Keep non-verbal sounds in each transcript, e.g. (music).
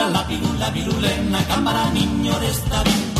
Ura la pirula pirulena gambara niño ez dabil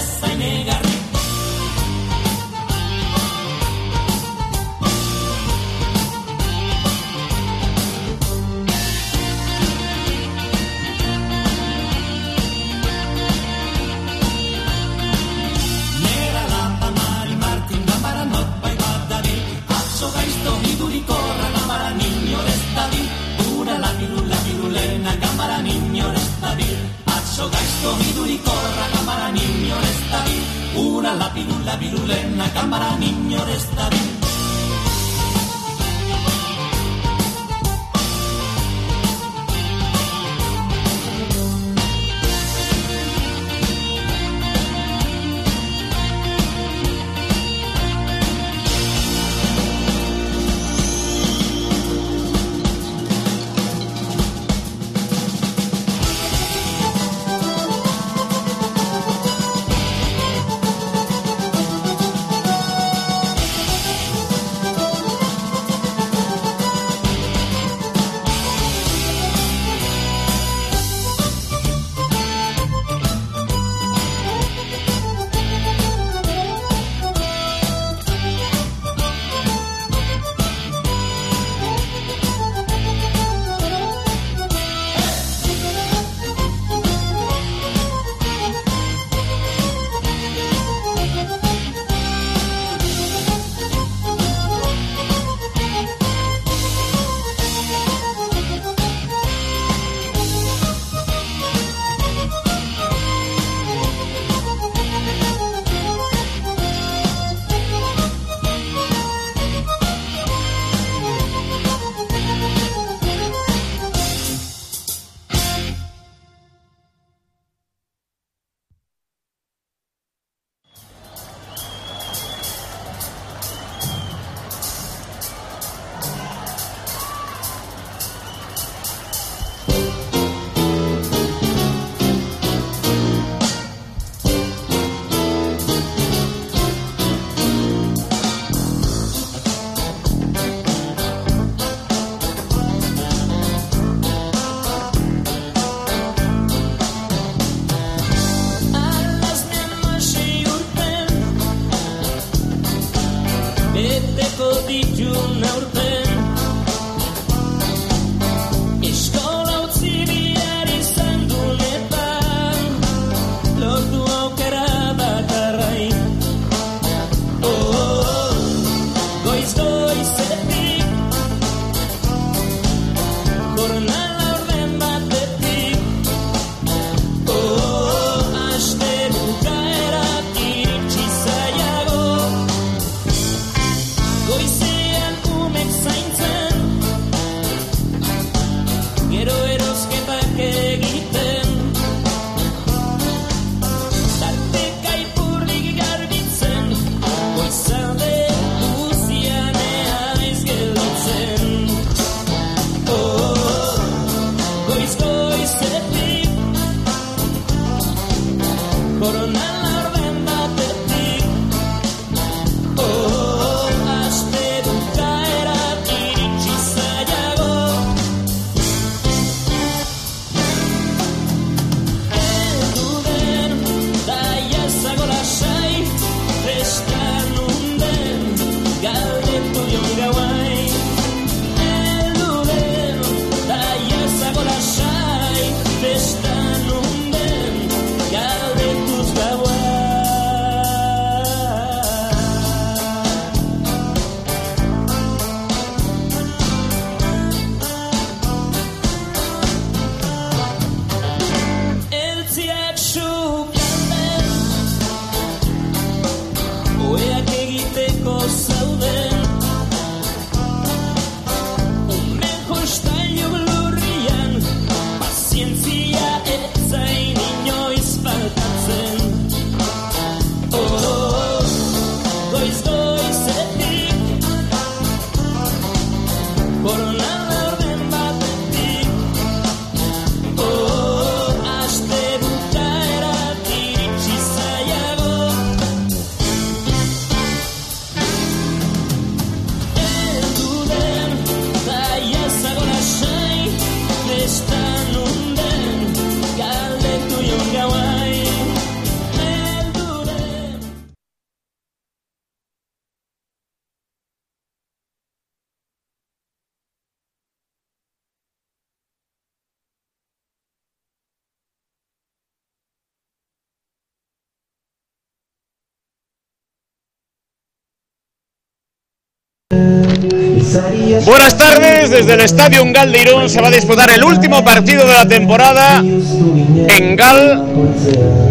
desde el Estadio Gal de Irún se va a disputar el último partido de la temporada en Gal.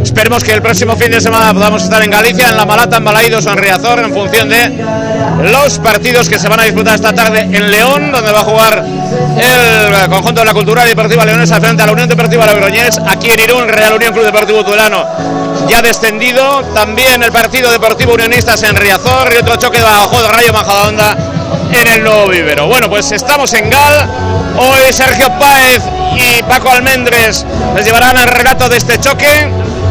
Esperemos que el próximo fin de semana podamos estar en Galicia, en La Malata, en Balaídos o en Riazor, en función de los partidos que se van a disputar esta tarde en León, donde va a jugar el conjunto de la Cultural y Deportiva Leonesa frente a la Unión Deportiva Logroñés, aquí en Irún, Real Unión Club Deportivo Tudelano ya descendido, también el partido deportivo unionistas en Riazor y otro choque de bajo de Rayo Majadahonda en el nuevo vivero. Bueno, pues estamos en Gal, hoy Sergio Páez y Paco Almendres les llevarán el relato de este choque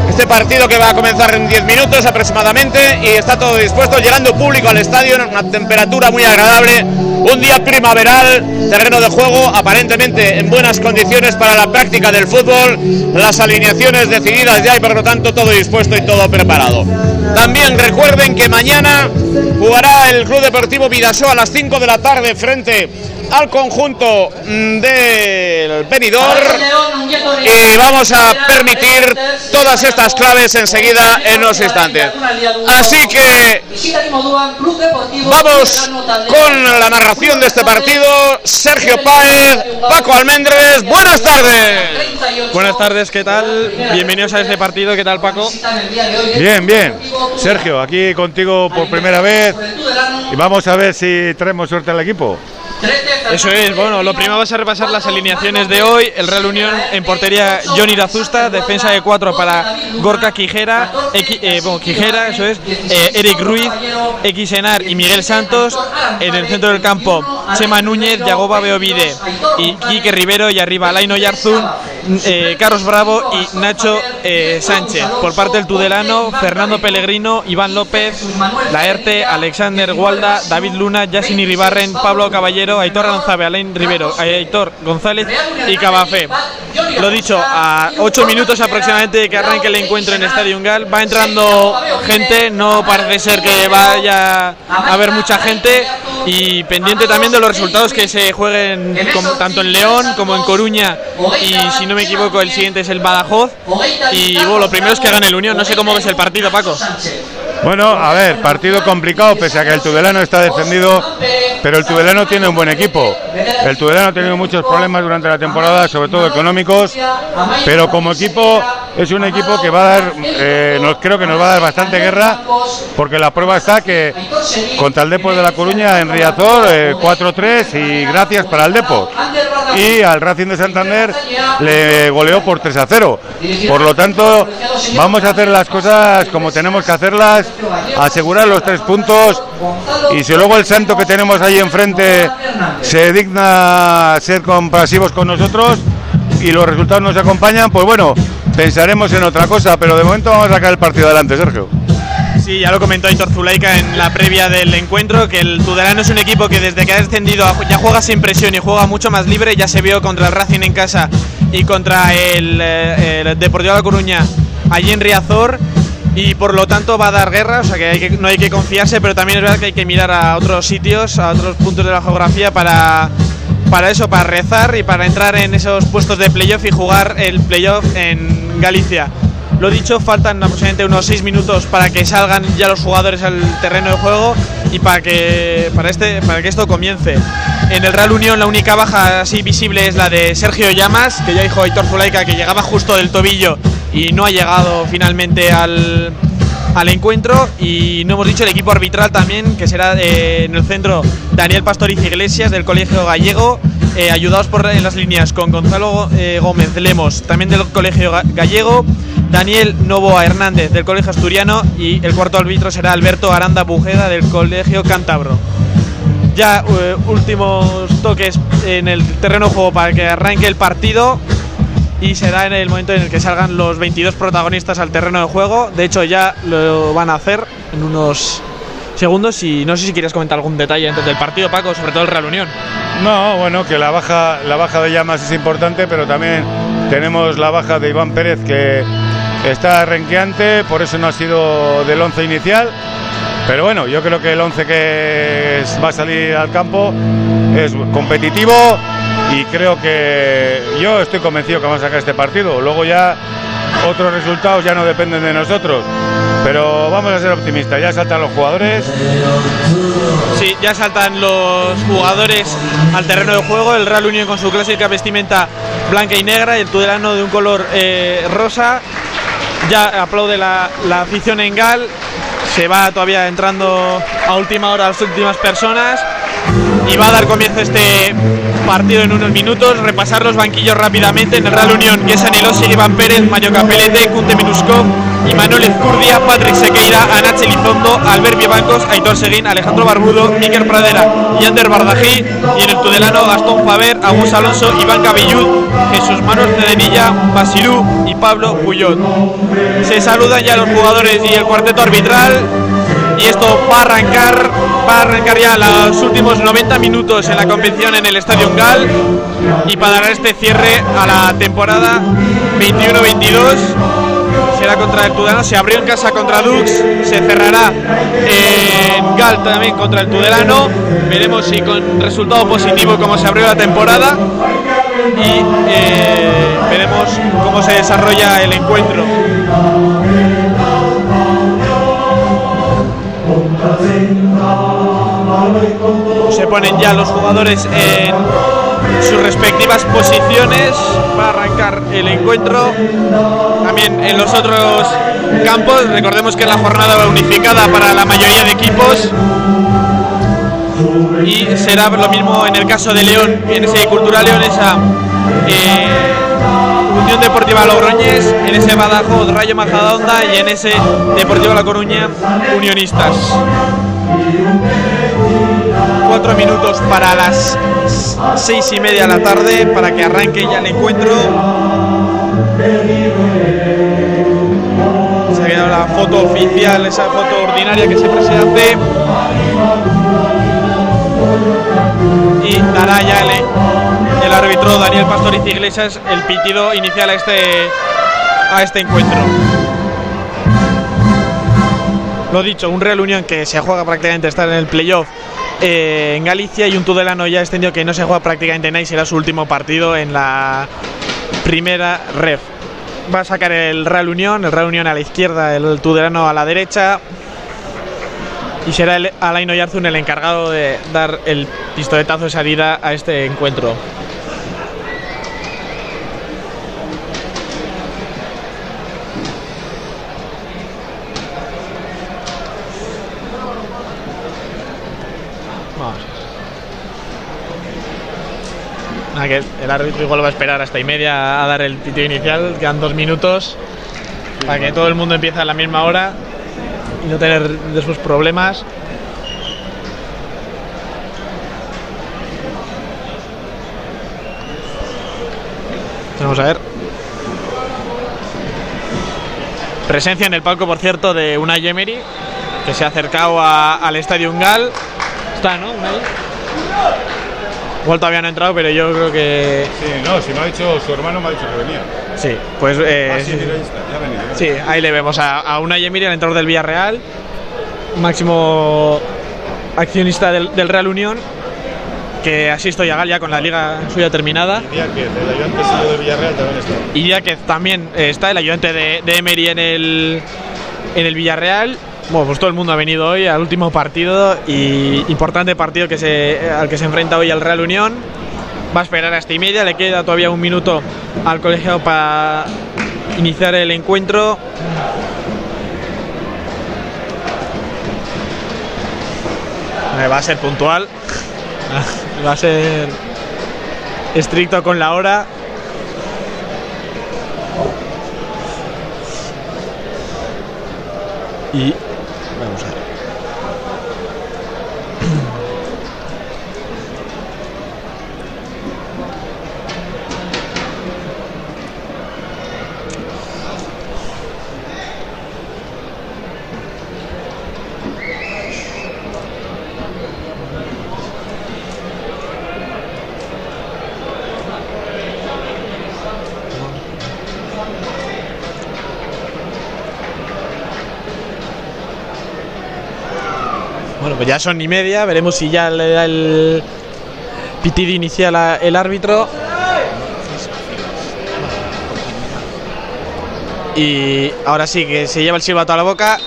este partido que va a comenzar en 10 minutos aproximadamente y está todo dispuesto, llegando público al estadio en una temperatura muy agradable, un día primaveral, terreno de juego aparentemente en buenas condiciones para la práctica del fútbol, las alineaciones decididas ya y por lo tanto todo dispuesto y todo preparado. También recuerden que mañana jugará el Club Deportivo Vidasoa a las 5 de la tarde frente al conjunto mm, del Benidorm y vamos a permitir todas estas claves enseguida en unos instantes. Así que vamos con la narración de este partido. Sergio Páez, Paco Almendres, buenas tardes. Buenas tardes, ¿qué tal? Bienvenidos a este partido, ¿qué tal Paco? Bien, bien. Sergio, aquí contigo por primera vez y vamos a ver si traemos suerte al equipo. Eso es, bueno, lo primero vas a repasar las alineaciones de hoy. El Real Unión en portería Johnny Razusta, defensa de cuatro para Gorka Quijera, eh, Quijera, eso es, eh, Eric Ruiz, X Enar y Miguel Santos. En el centro del campo, Chema Núñez, Yagoba Beovide y Quique Rivero. Y arriba, Laino Yarzun, eh, Carlos Bravo y Nacho eh, Sánchez. Por parte del Tudelano, Fernando Pellegrino, Iván López, Laerte, Alexander Gualda, David Luna, Yasin Iribarren, Pablo Caballero, Aitor González, Alain Rivero, Aitor González y Cabafé. Lo dicho, a 8 minutos aproximadamente de que arranque el encuentro en Estadio Gal, va entrando gente, no parece ser que vaya a haber mucha gente y pendiente también de los resultados que se jueguen tanto en León como en Coruña y no me equivoco el siguiente es el Badajoz y bueno, lo primero es que gane el Unión, no sé cómo ves el partido Paco. Bueno, a ver, partido complicado, pese a que el Tudelano está defendido, pero el Tudelano tiene un buen equipo. El Tudelano ha tenido muchos problemas durante la temporada, sobre todo económicos, pero como equipo es un equipo que va a dar, eh, nos, creo que nos va a dar bastante guerra, porque la prueba está que contra el Depor de La Coruña en Riazor, eh, 4-3 y gracias para el Depor. Y al Racing de Santander le goleó por 3 a 0. Por lo tanto, vamos a hacer las cosas como tenemos que hacerlas, asegurar los tres puntos y si luego el santo que tenemos ahí enfrente se digna ser compasivos con nosotros y los resultados nos acompañan, pues bueno, pensaremos en otra cosa, pero de momento vamos a sacar el partido adelante, Sergio. Sí, ya lo comentó Aitor Zulaika en la previa del encuentro, que el Tudelano es un equipo que desde que ha descendido ya juega sin presión y juega mucho más libre, ya se vio contra el Racing en casa y contra el, eh, el Deportivo de La Coruña allí en Riazor y por lo tanto va a dar guerra, o sea que, hay que no hay que confiarse, pero también es verdad que hay que mirar a otros sitios, a otros puntos de la geografía para, para eso, para rezar y para entrar en esos puestos de playoff y jugar el playoff en Galicia. Lo dicho, faltan aproximadamente unos 6 minutos para que salgan ya los jugadores al terreno de juego y para que, para este, para que esto comience. En el Real Unión la única baja así visible es la de Sergio Llamas, que ya dijo Aitor Zulaika que llegaba justo del tobillo y no ha llegado finalmente al, al encuentro. Y no hemos dicho el equipo arbitral también, que será eh, en el centro Daniel Pastoriz Iglesias del Colegio Gallego, eh, ayudados por en las líneas con Gonzalo eh, Gómez Lemos, también del Colegio Ga- Gallego, Daniel Novoa Hernández del Colegio Asturiano y el cuarto árbitro será Alberto Aranda Bujeda del Colegio Cántabro. Ya últimos toques en el terreno de juego para que arranque el partido y será en el momento en el que salgan los 22 protagonistas al terreno de juego. De hecho ya lo van a hacer en unos segundos y no sé si quieres comentar algún detalle antes del partido, Paco, sobre todo el Real Unión. No, bueno, que la baja, la baja de llamas es importante, pero también tenemos la baja de Iván Pérez que está renqueante, por eso no ha sido del 11 inicial. Pero bueno, yo creo que el 11 que es- va a salir al campo es competitivo y creo que yo estoy convencido que vamos a sacar este partido. Luego ya otros resultados ya no dependen de nosotros. Pero vamos a ser optimistas, ya saltan los jugadores. Sí, ya saltan los jugadores al terreno de juego. El Real Unión con su clásica vestimenta blanca y negra y el Tudelano de un color eh, rosa. Ya aplaude la, la afición en Gal. Se va todavía entrando a última hora las últimas personas. Y va a dar comienzo este partido en unos minutos. Repasar los banquillos rápidamente. En el Real Unión, Yesa Nelosi, Iván Pérez, Mario Capelete, Cunte Minuskov, Imanol Ezcurdia, Patrick Sequeira, Anache Lizondo, Albert Bancos, Aitor Seguín, Alejandro Barbudo, Iker Pradera y Ander Bardají. Y en el Tudelano, Gastón Faber, Agus Alonso, Iván Cabellud, Jesús Manuel Cedenilla, Basirú y Pablo Puyot. Se saludan ya los jugadores y el cuarteto arbitral. Y esto va a arrancar, va arrancar ya los últimos 90 minutos en la competición en el Estadio Gal y para dar este cierre a la temporada 21-22 será contra el Tudelano, se abrió en casa contra Dux, se cerrará en Gal también contra el Tudelano, veremos si con resultado positivo como se abrió la temporada. Y eh, veremos cómo se desarrolla el encuentro. Ponen ya los jugadores en sus respectivas posiciones para arrancar el encuentro. También en los otros campos, recordemos que la jornada unificada para la mayoría de equipos. Y será lo mismo en el caso de León, en ese Cultural Leonesa, eh, Unión Deportiva Logroñés, en ese Badajoz Rayo Majadahonda y en ese Deportivo La Coruña Unionistas. Cuatro minutos para las seis y media de la tarde para que arranque ya el encuentro. Se ha quedado la foto oficial, esa foto ordinaria que siempre se hace. Y dará ya el, el árbitro Daniel Pastoriz Iglesias el pitido inicial a este, a este encuentro. Lo dicho, un Real Unión que se juega prácticamente estar en el playoff eh, en Galicia y un Tudelano ya extendido que no se juega prácticamente nada y será su último partido en la primera ref. Va a sacar el Real Unión, el Real Unión a la izquierda, el Tudelano a la derecha. Y será Alain Oyarzun el encargado de dar el pistoletazo de salida a este encuentro. Que el árbitro igual va a esperar hasta y media a dar el pitido inicial. Quedan dos minutos para que todo el mundo empiece a la misma hora y no tener de sus problemas. Vamos a ver. Presencia en el palco, por cierto, de Unai Emery, que se ha acercado al Estadio Gal. Está, ¿no? Igual todavía no ha entrado, pero yo creo que Sí, no, si me ha dicho su hermano, me ha dicho que venía. sí. Pues eh, Ah, sí, mira, ahí está, ya ha venido. Sí, ahí le vemos a, a Unai Emery, el entrenador del Villarreal, máximo accionista del, del Real Unión, que asisto ya ya con la liga suya terminada. Día que el ayudante de Villarreal también está. Y ya que también eh, está el ayudante de, de Emery en el, en el Villarreal. Bueno, pues todo el mundo ha venido hoy al último partido y importante partido que se, al que se enfrenta hoy el Real Unión. Va a esperar hasta y media, le queda todavía un minuto al colegiado para iniciar el encuentro. Eh, Va a ser puntual, (laughs) va a ser estricto con la hora. Y pues ya son y media, veremos si ya le da el pitido inicial a- el árbitro. Y ahora sí que se lleva el silbato a la boca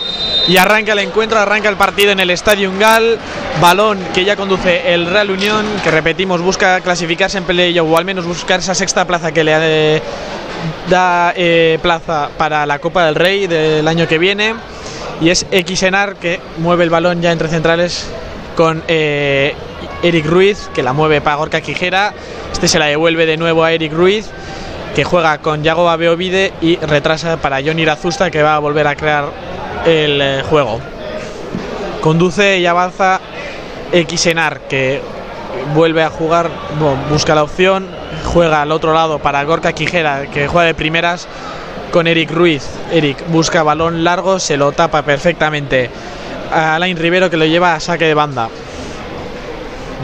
y arranca el encuentro, arranca el partido en el Estadio Ungal. Balón que ya conduce el Real Unión, que repetimos, busca clasificarse en playoff o al menos buscar esa sexta plaza que le da eh, plaza para la Copa del Rey del año que viene. Y es Xenar que mueve el balón ya entre centrales con eh, Eric Ruiz, que la mueve para Gorka Quijera. Este se la devuelve de nuevo a Eric Ruiz, que juega con Yago Abeovide y retrasa para Johnny Irazusta, que va a volver a crear el eh, juego. Conduce y avanza Xenar, que vuelve a jugar, bueno, busca la opción, juega al otro lado para Gorka Quijera, que juega de primeras con Eric Ruiz. Eric busca balón largo, se lo tapa perfectamente a Alain Rivero que lo lleva a saque de banda.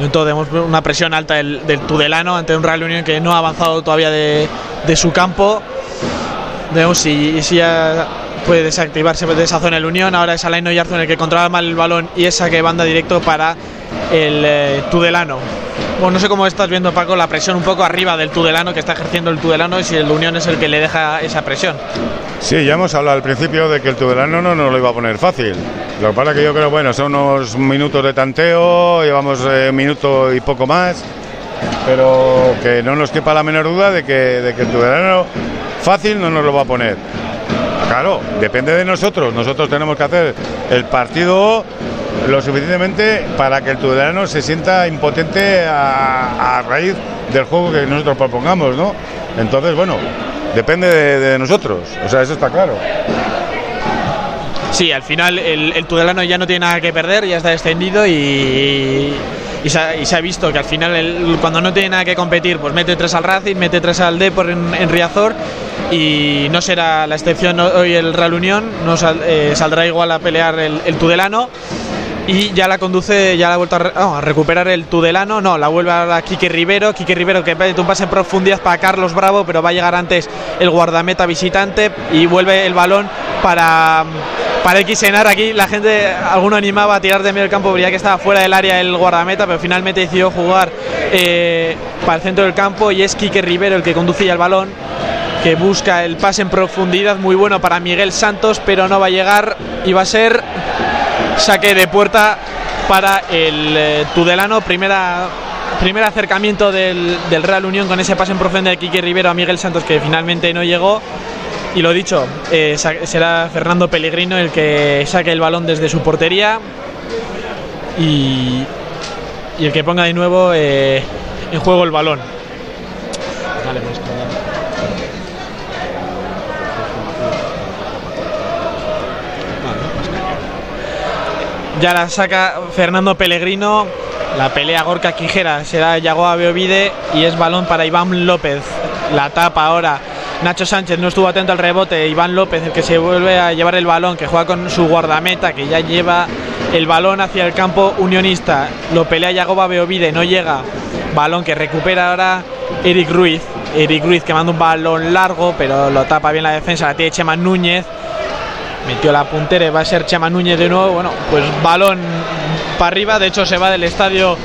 Entonces vemos una presión alta del, del Tudelano ante un Real Unión que no ha avanzado todavía de, su campo. Vemos si, si ya puede desactivarse de esa zona el Unión. Ahora es Alain Oyarzun el que controla mal el balón y es saque de banda directo para el eh, Tudelano. Bueno, no sé cómo estás viendo, Paco, la presión un poco arriba del Tudelano que está ejerciendo el Tudelano y si el Unión es el que le deja esa presión. Sí, ya hemos hablado al principio de que el Tudelano no nos lo iba a poner fácil. Lo que pasa es que yo creo, bueno, son unos minutos de tanteo, llevamos eh, un minuto y poco más, pero que no nos quepa la menor duda de que, de que el Tudelano fácil no nos lo va a poner. Claro, depende de nosotros. Nosotros tenemos que hacer el partido lo suficientemente para que el Tudelano se sienta impotente a, raíz del juego que nosotros propongamos, ¿no? Entonces, bueno, depende de, nosotros. O sea, eso está claro. Sí, al final el, el Tudelano ya no tiene nada que perder, ya está descendido y, se, ha, visto que al final el- cuando no tiene nada que competir, pues mete tres al Racing, mete tres al Depor en, en Riazor y no será la excepción hoy el Real Unión, no eh, saldrá igual a pelear el, el Tudelano. Y ya la conduce, ya la ha vuelto a, oh, a recuperar el Tudelano. No, la vuelve ahora Quique Rivero. Quique Rivero que mete un pase en profundidad para Carlos Bravo, pero va a llegar antes el guardameta visitante y vuelve el balón para, para Xenar. Aquí la gente, alguno animaba a tirar de medio del campo, veía que estaba fuera del área el guardameta, pero finalmente decidió jugar eh, para el centro del campo y es Quique Rivero el que conduce ya el balón que busca el pase en profundidad muy bueno para Miguel Santos, pero no va a llegar y va a ser saque de puerta para el eh, Tudelano, primera primer acercamiento del, del Real Unión con ese pase en profundidad de Quique Rivero a Miguel Santos que finalmente no llegó. Y lo dicho, eh, será Fernando Pellegrino el que saque el balón desde su portería y, y el que ponga de nuevo eh, en juego el balón. Ya la saca Fernando Pellegrino. La pelea Gorka Quijera será Yagoa Beovide y es balón para Iván López. La tapa ahora. Nacho Sánchez no estuvo atento al rebote. Iván López, el que se vuelve a llevar el balón, que juega con su guardameta, que ya lleva el balón hacia el campo unionista. Lo pelea Yagoba Beovide, no llega. Balón que recupera ahora Eric Ruiz. Eric Ruiz que manda un balón largo, pero lo tapa bien la defensa. La tiene Chema Núñez metió la puntera y va a ser Chema Núñez de nuevo. Bueno, pues balón para arriba. De hecho, se va del estadio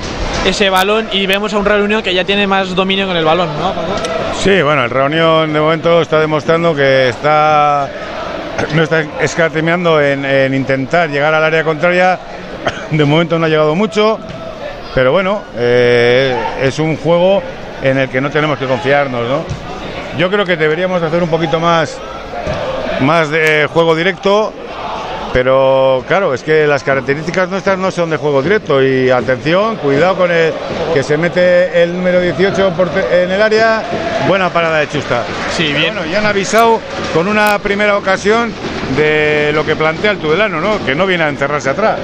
ese balón y vemos a un Real Unión que ya tiene más dominio con el balón, ¿no? Sí, bueno, el reunión de momento está demostrando que está no está escatimeando en, en intentar llegar al área contraria. De momento no ha llegado mucho, pero bueno, eh, es un juego en el que no tenemos que confiarnos, ¿no? Yo creo que deberíamos hacer un poquito más, más de juego directo, pero claro, es que las características nuestras no son de juego directo y atención, cuidado con el que se mete el número 18 por te- en el área, buena parada de Chusta. Sí, Pero bien. Bueno, ya han avisado con una primera ocasión de lo que plantea el Tudelano, ¿no? Que no viene a encerrarse atrás.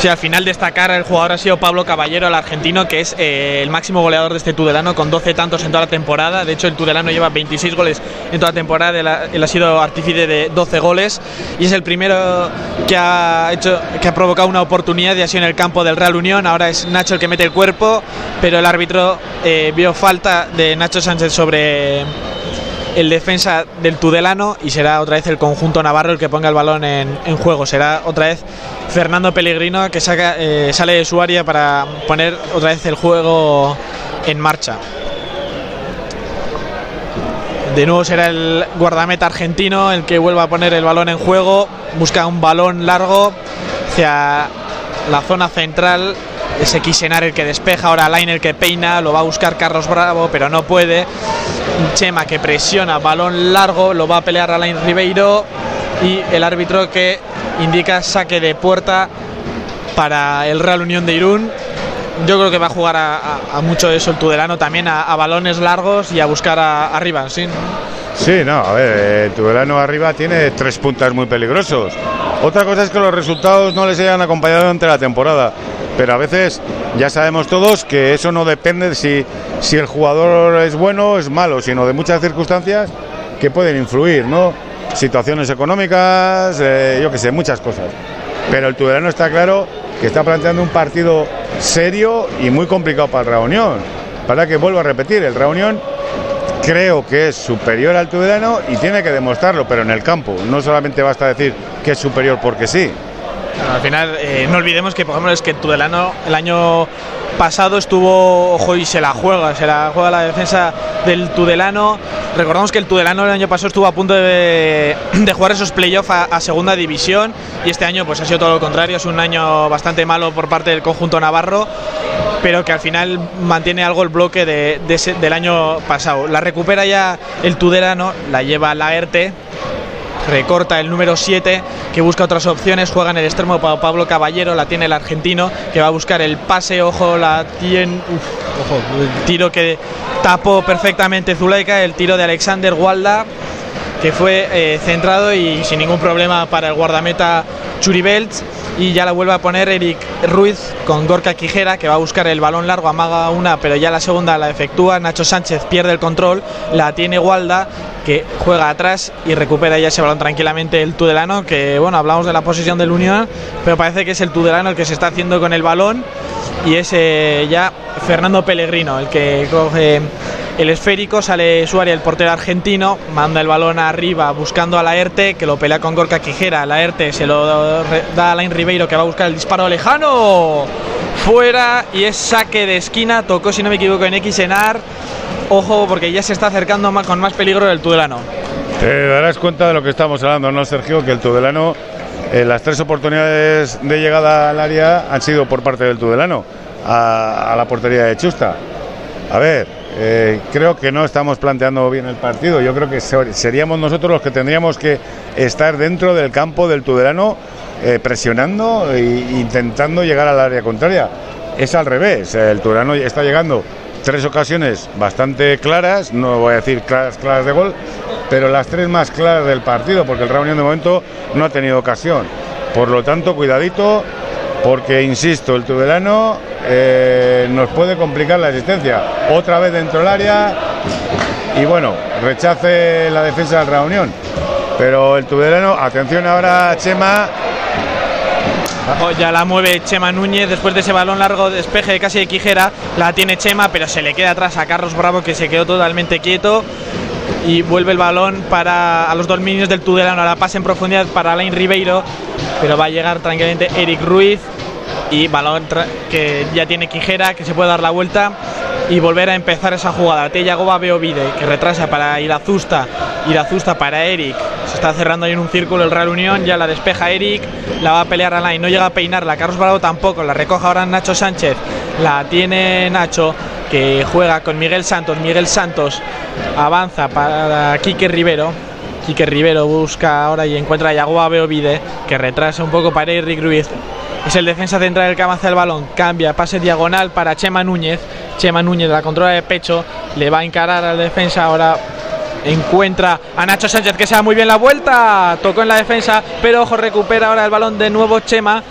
Sí, al final destacar el jugador ha sido Pablo Caballero, el argentino, que es eh, el máximo goleador de este Tudelano con 12 tantos en toda la temporada. De hecho, el Tudelano lleva 26 goles en toda la temporada. Él ha, sido artífice de 12 goles y es el primero que ha hecho, que ha provocado una oportunidad y ha sido en el campo del Real Unión. Ahora es Nacho el que mete el cuerpo, pero el árbitro eh, vio falta de Nacho Sánchez sobre el defensa del Tudelano y será otra vez el conjunto navarro el que ponga el balón en, juego. Será otra vez Fernando Pellegrino que saca, eh, sale de su área para poner otra vez el juego en marcha. De nuevo será el guardameta argentino el que vuelva a poner el balón en juego. Busca un balón largo hacia la zona central. Ese Kisenar el que despeja, ahora Lain el que peina, lo va a buscar Carlos Bravo, pero no puede. Chema que presiona, balón largo, lo va a pelear Alain Ribeiro y el árbitro que indica saque de puerta para el Real Unión de Irún. Yo creo que va a jugar a, a- a mucho eso el Tudelano también, a, balones largos y a buscar arriba, ¿sí? Sí, no, a ver, el Tudelano arriba tiene tres puntas muy peligrosos. Otra cosa es que los resultados no les hayan acompañado durante la temporada. Pero a veces ya sabemos todos que eso no depende de si, si el jugador es bueno o es malo, sino de muchas circunstancias que pueden influir, ¿no? Situaciones económicas, eh, yo qué sé, muchas cosas. Pero el Tudelano está claro que está planteando un partido serio y muy complicado para el Reunión. Para que vuelvo a repetir, el Reunión creo que es superior al Tudelano y tiene que demostrarlo, pero en el campo. No solamente basta decir que es superior porque sí. Al final, eh, no olvidemos que, por ejemplo, es que Tudelano el año pasado estuvo, ojo, y se la juega, se la juega la defensa del Tudelano. Recordamos que el Tudelano el año pasado estuvo a punto de, jugar esos playoffs a, a segunda división y este año pues ha sido todo lo contrario, es un año bastante malo por parte del conjunto navarro, pero que al final mantiene algo el bloque de- de del año pasado. La recupera ya el Tudelano, la lleva Laerte, recorta el número 7 que busca otras opciones, juega en el extremo para Pablo Caballero, la tiene el argentino que va a buscar el pase, ojo, la tiene, uf, ojo, el tiro que tapó perfectamente Zuleika, el tiro de Alexander Walda que fue eh, centrado y sin ningún problema para el guardameta Churibelt y ya la vuelve a poner Eric Ruiz con Gorka Quijera que va a buscar el balón largo, amaga una pero ya la segunda la efectúa, Nacho Sánchez pierde el control, la tiene Walda que juega atrás y recupera ya ese balón tranquilamente el Tudelano que bueno, hablamos de la posición del Unión pero parece que es el Tudelano el que se está haciendo con el balón y es eh, ya Fernando Pellegrino el que coge el esférico, sale Suárez, el portero argentino, manda el balón arriba buscando a Laerte, que lo pelea con Gorka Quijera. Laerte se lo da a Alain Ribeiro, que va a buscar el disparo lejano. Fuera y es saque de esquina. Tocó, si no me equivoco, en Xenar. Ojo, porque ya se está acercando más, con más peligro el Tudelano. Te darás cuenta de lo que estamos hablando, ¿no, Sergio? Que el Tudelano, eh, las tres oportunidades de llegada al área han sido por parte del Tudelano a, a la portería de Chusta. A ver, eh, creo que no estamos planteando bien el partido. Yo creo que ser- seríamos nosotros los que tendríamos que estar dentro del campo del Tudelano eh, presionando e intentando llegar al área contraria. Es al revés. El Tudelano está llegando tres ocasiones bastante claras, no voy a decir claras, claras de gol, pero las tres más claras del partido, porque el Reunión de momento no ha tenido ocasión. Por lo tanto, cuidadito, porque insisto, el Tudelano eh, nos puede complicar la existencia. Otra vez dentro del área y bueno, rechace la defensa del Reunión. Pero el Tudelano, atención ahora, Chema, Ya la mueve Chema Núñez después de ese balón largo, despeje de casi de Quijera. La tiene Chema, pero se le queda atrás a Carlos Bravo que se quedó totalmente quieto. Y vuelve el balón para a los dominios del Tudelano. La pasa en profundidad para Alain Ribeiro, pero va a llegar tranquilamente Eric Ruiz. Y balón que ya tiene Quijera, que se puede dar la vuelta y volver a empezar esa jugada. Tella Goba Beovide, que retrasa para Irazusta. Irazusta para Eric. Se está cerrando ahí en un círculo el Real Unión. Ya la despeja Eric. La va a pelear Alain. No llega a peinarla. Carlos Bravo tampoco. La recoge ahora Nacho Sánchez. La tiene Nacho. Que juega con Miguel Santos. Miguel Santos avanza para Quique Rivero. Quique Rivero busca ahora y encuentra a Yagoba Beovide. Que retrasa un poco para Eric Ruiz. Es el defensa central del que avanza el balón. Cambia, pase diagonal para Chema Núñez. Chema Núñez la controla de pecho. Le va a encarar al defensa. Ahora encuentra a Nacho Sánchez que se da muy bien la vuelta. Tocó en la defensa, pero ojo, recupera ahora el balón de nuevo Chema.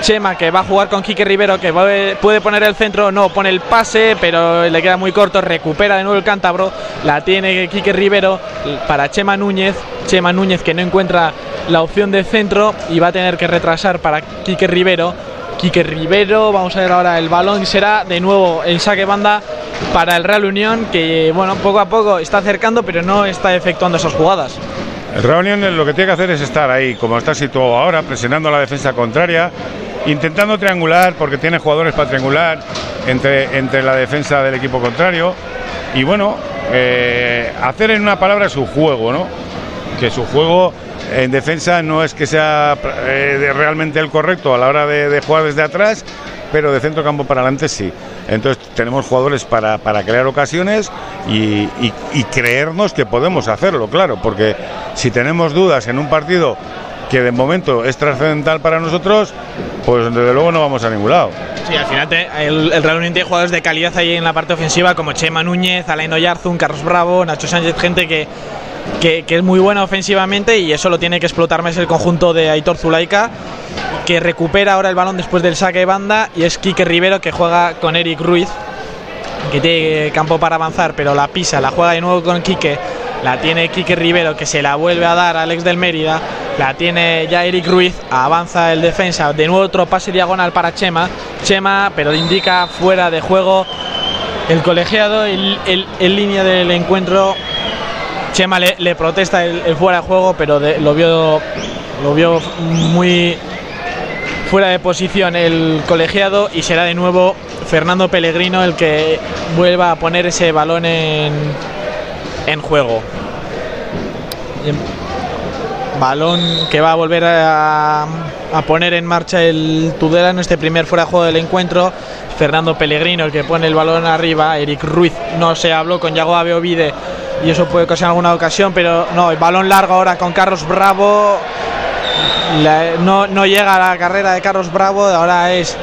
Chema que va a jugar con Quique Rivero que puede poner el centro, no, pone el pase, pero le queda muy corto, recupera de nuevo el cántabro, la tiene Quique Rivero para Chema Núñez, Chema Núñez que no encuentra la opción de centro y va a tener que retrasar para Quique Rivero. Quique Rivero, vamos a ver ahora el balón será de nuevo en saque banda para el Real Unión que bueno, poco a poco está acercando pero no está efectuando esas jugadas. El Reunión lo que tiene que hacer es estar ahí, como está situado ahora, presionando a la defensa contraria, intentando triangular, porque tiene jugadores para triangular entre, entre la defensa del equipo contrario. Y bueno, eh, hacer en una palabra su juego, ¿no? Que su juego en defensa no es que sea eh, realmente el correcto a la hora de, de jugar desde atrás, pero de centro campo para adelante sí. Entonces tenemos jugadores para, para crear ocasiones y, creernos que podemos hacerlo, claro, porque si tenemos dudas en un partido que de momento es trascendental para nosotros, pues desde luego no vamos a ningún lado. Sí, al final te- el, el Real Unión tiene jugadores de calidad ahí en la parte ofensiva como Chema Núñez, Alain Oyarzún, Carlos Bravo, Nacho Sánchez, gente que, que, es muy buena ofensivamente y eso lo tiene que explotar más el conjunto de Aitor Zulaika, que recupera ahora el balón después del saque de banda y es Quique Rivero que juega con Eric Ruiz, que tiene campo para avanzar, pero la pisa, la juega de nuevo con Quique, la tiene Quique Rivero que se la vuelve a dar a Alex del Mérida, la tiene ya Eric Ruiz, avanza el defensa, de nuevo otro pase diagonal para Chema, Chema, pero indica fuera de juego el colegiado en línea del encuentro. Chema le, le protesta el, fuera de juego, pero lo vio lo vio muy fuera de posición el colegiado y será de nuevo Fernando Pellegrino el que vuelva a poner ese balón en, en juego. Balón que va a volver a, poner en marcha el Tudela en este primer fuera de juego del encuentro. Fernando Pellegrino el que pone el balón arriba. Eric Ruiz no se habló con Yago Abeovide y eso puede ocasionar alguna ocasión, pero no, el balón largo ahora con Carlos Bravo. No, no llega a la carrera de Carlos Bravo, ahora es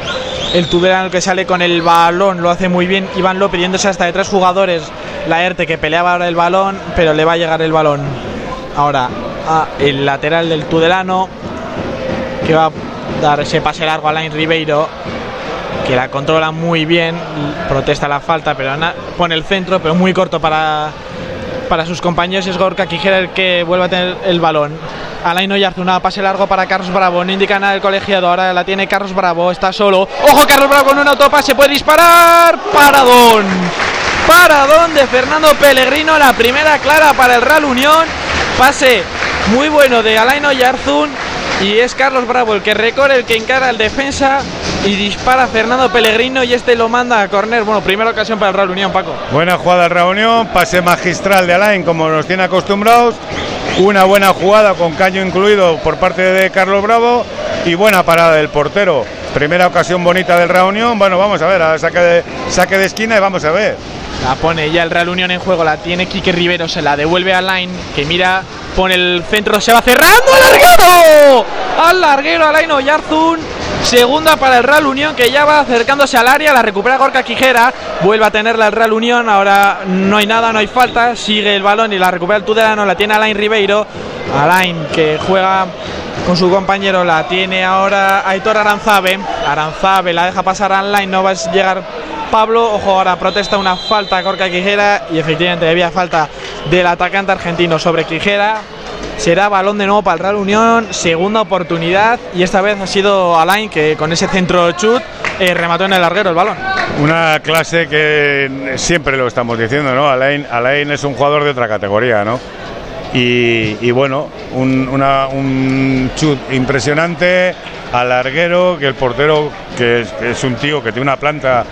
el Tudelano el que sale con el balón, lo hace muy bien Iván López, yéndose hasta de tres jugadores, la ERTE que peleaba ahora el balón, pero le va a llegar el balón. Ahora a el lateral del Tudelano, que va a dar ese pase largo a Alain Ribeiro, que la controla muy bien, protesta la falta, pero pone el centro, pero muy corto para, para sus compañeros. Es Gorka Quijera el que vuelve a tener el balón. Alain Oyarzuna, pase largo para Carlos Bravo, no indica nada el colegiado, ahora la tiene Carlos Bravo, está solo. ¡Ojo Carlos Bravo con un autopase! ¡Puede disparar! ¡Paradón! Paradón de Fernando Pellegrino, la primera clara para el Real Unión. Pase muy bueno de Alain Oyarzún y es Carlos Bravo el que recorre, el que encara al defensa y dispara Fernando Pellegrino y este lo manda a corner. Bueno, primera ocasión para el Real Unión, Paco. Buena jugada de reunión, pase magistral de Alain como nos tiene acostumbrados. Una buena jugada con caño incluido por parte de Carlos Bravo y buena parada del portero. Primera ocasión bonita del reunión. Bueno, vamos a ver, a saque de, saque de esquina y vamos a ver. La pone ya el Real Unión en juego, la tiene Quique Rivero, se la devuelve a Line, que mira, pone el centro, se va cerrando, al larguero, al larguero, Alain Oyarzún, segunda para el Real Unión, que ya va acercándose al área, la recupera Gorka Quijera, vuelve a tenerla el Real Unión, ahora no hay nada, no hay falta, sigue el balón y la recupera el Tudelano, la tiene Alain Ribeiro, Alain que juega con su compañero, la tiene ahora Aitor Aranzabe, Aranzabe la deja pasar a Alain, no va a llegar Pablo, ojo, ahora protesta una falta a Gorka Quijera y efectivamente había falta del atacante argentino sobre Quijera. Será balón de nuevo para el Real Unión, segunda oportunidad y esta vez ha sido Alain que con ese centro chut eh, remató en el larguero el balón. Una clase que siempre lo estamos diciendo, ¿no? Alain, Alain es un jugador de otra categoría, ¿no? Y, bueno, un, una- un chut impresionante al larguero, que el portero, que es, un tío que tiene una planta,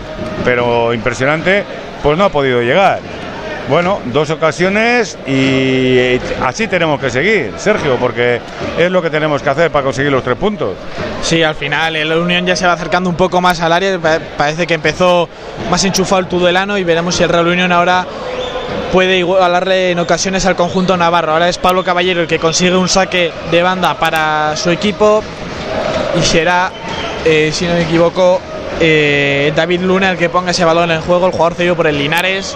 pero impresionante, pues no ha podido llegar. Bueno, dos ocasiones y así tenemos que seguir, Sergio, porque es lo que tenemos que hacer para conseguir los tres puntos. Sí, al final el Unión ya se va acercando un poco más al área, pa- parece que empezó más enchufado el Tudelano y veremos si el Real Unión ahora puede igualarle en ocasiones al conjunto navarro. Ahora es Pablo Caballero el que consigue un saque de banda para su equipo y será, eh, si no me equivoco, eh, David Luna el que ponga ese balón en juego, el jugador cedido por el Linares.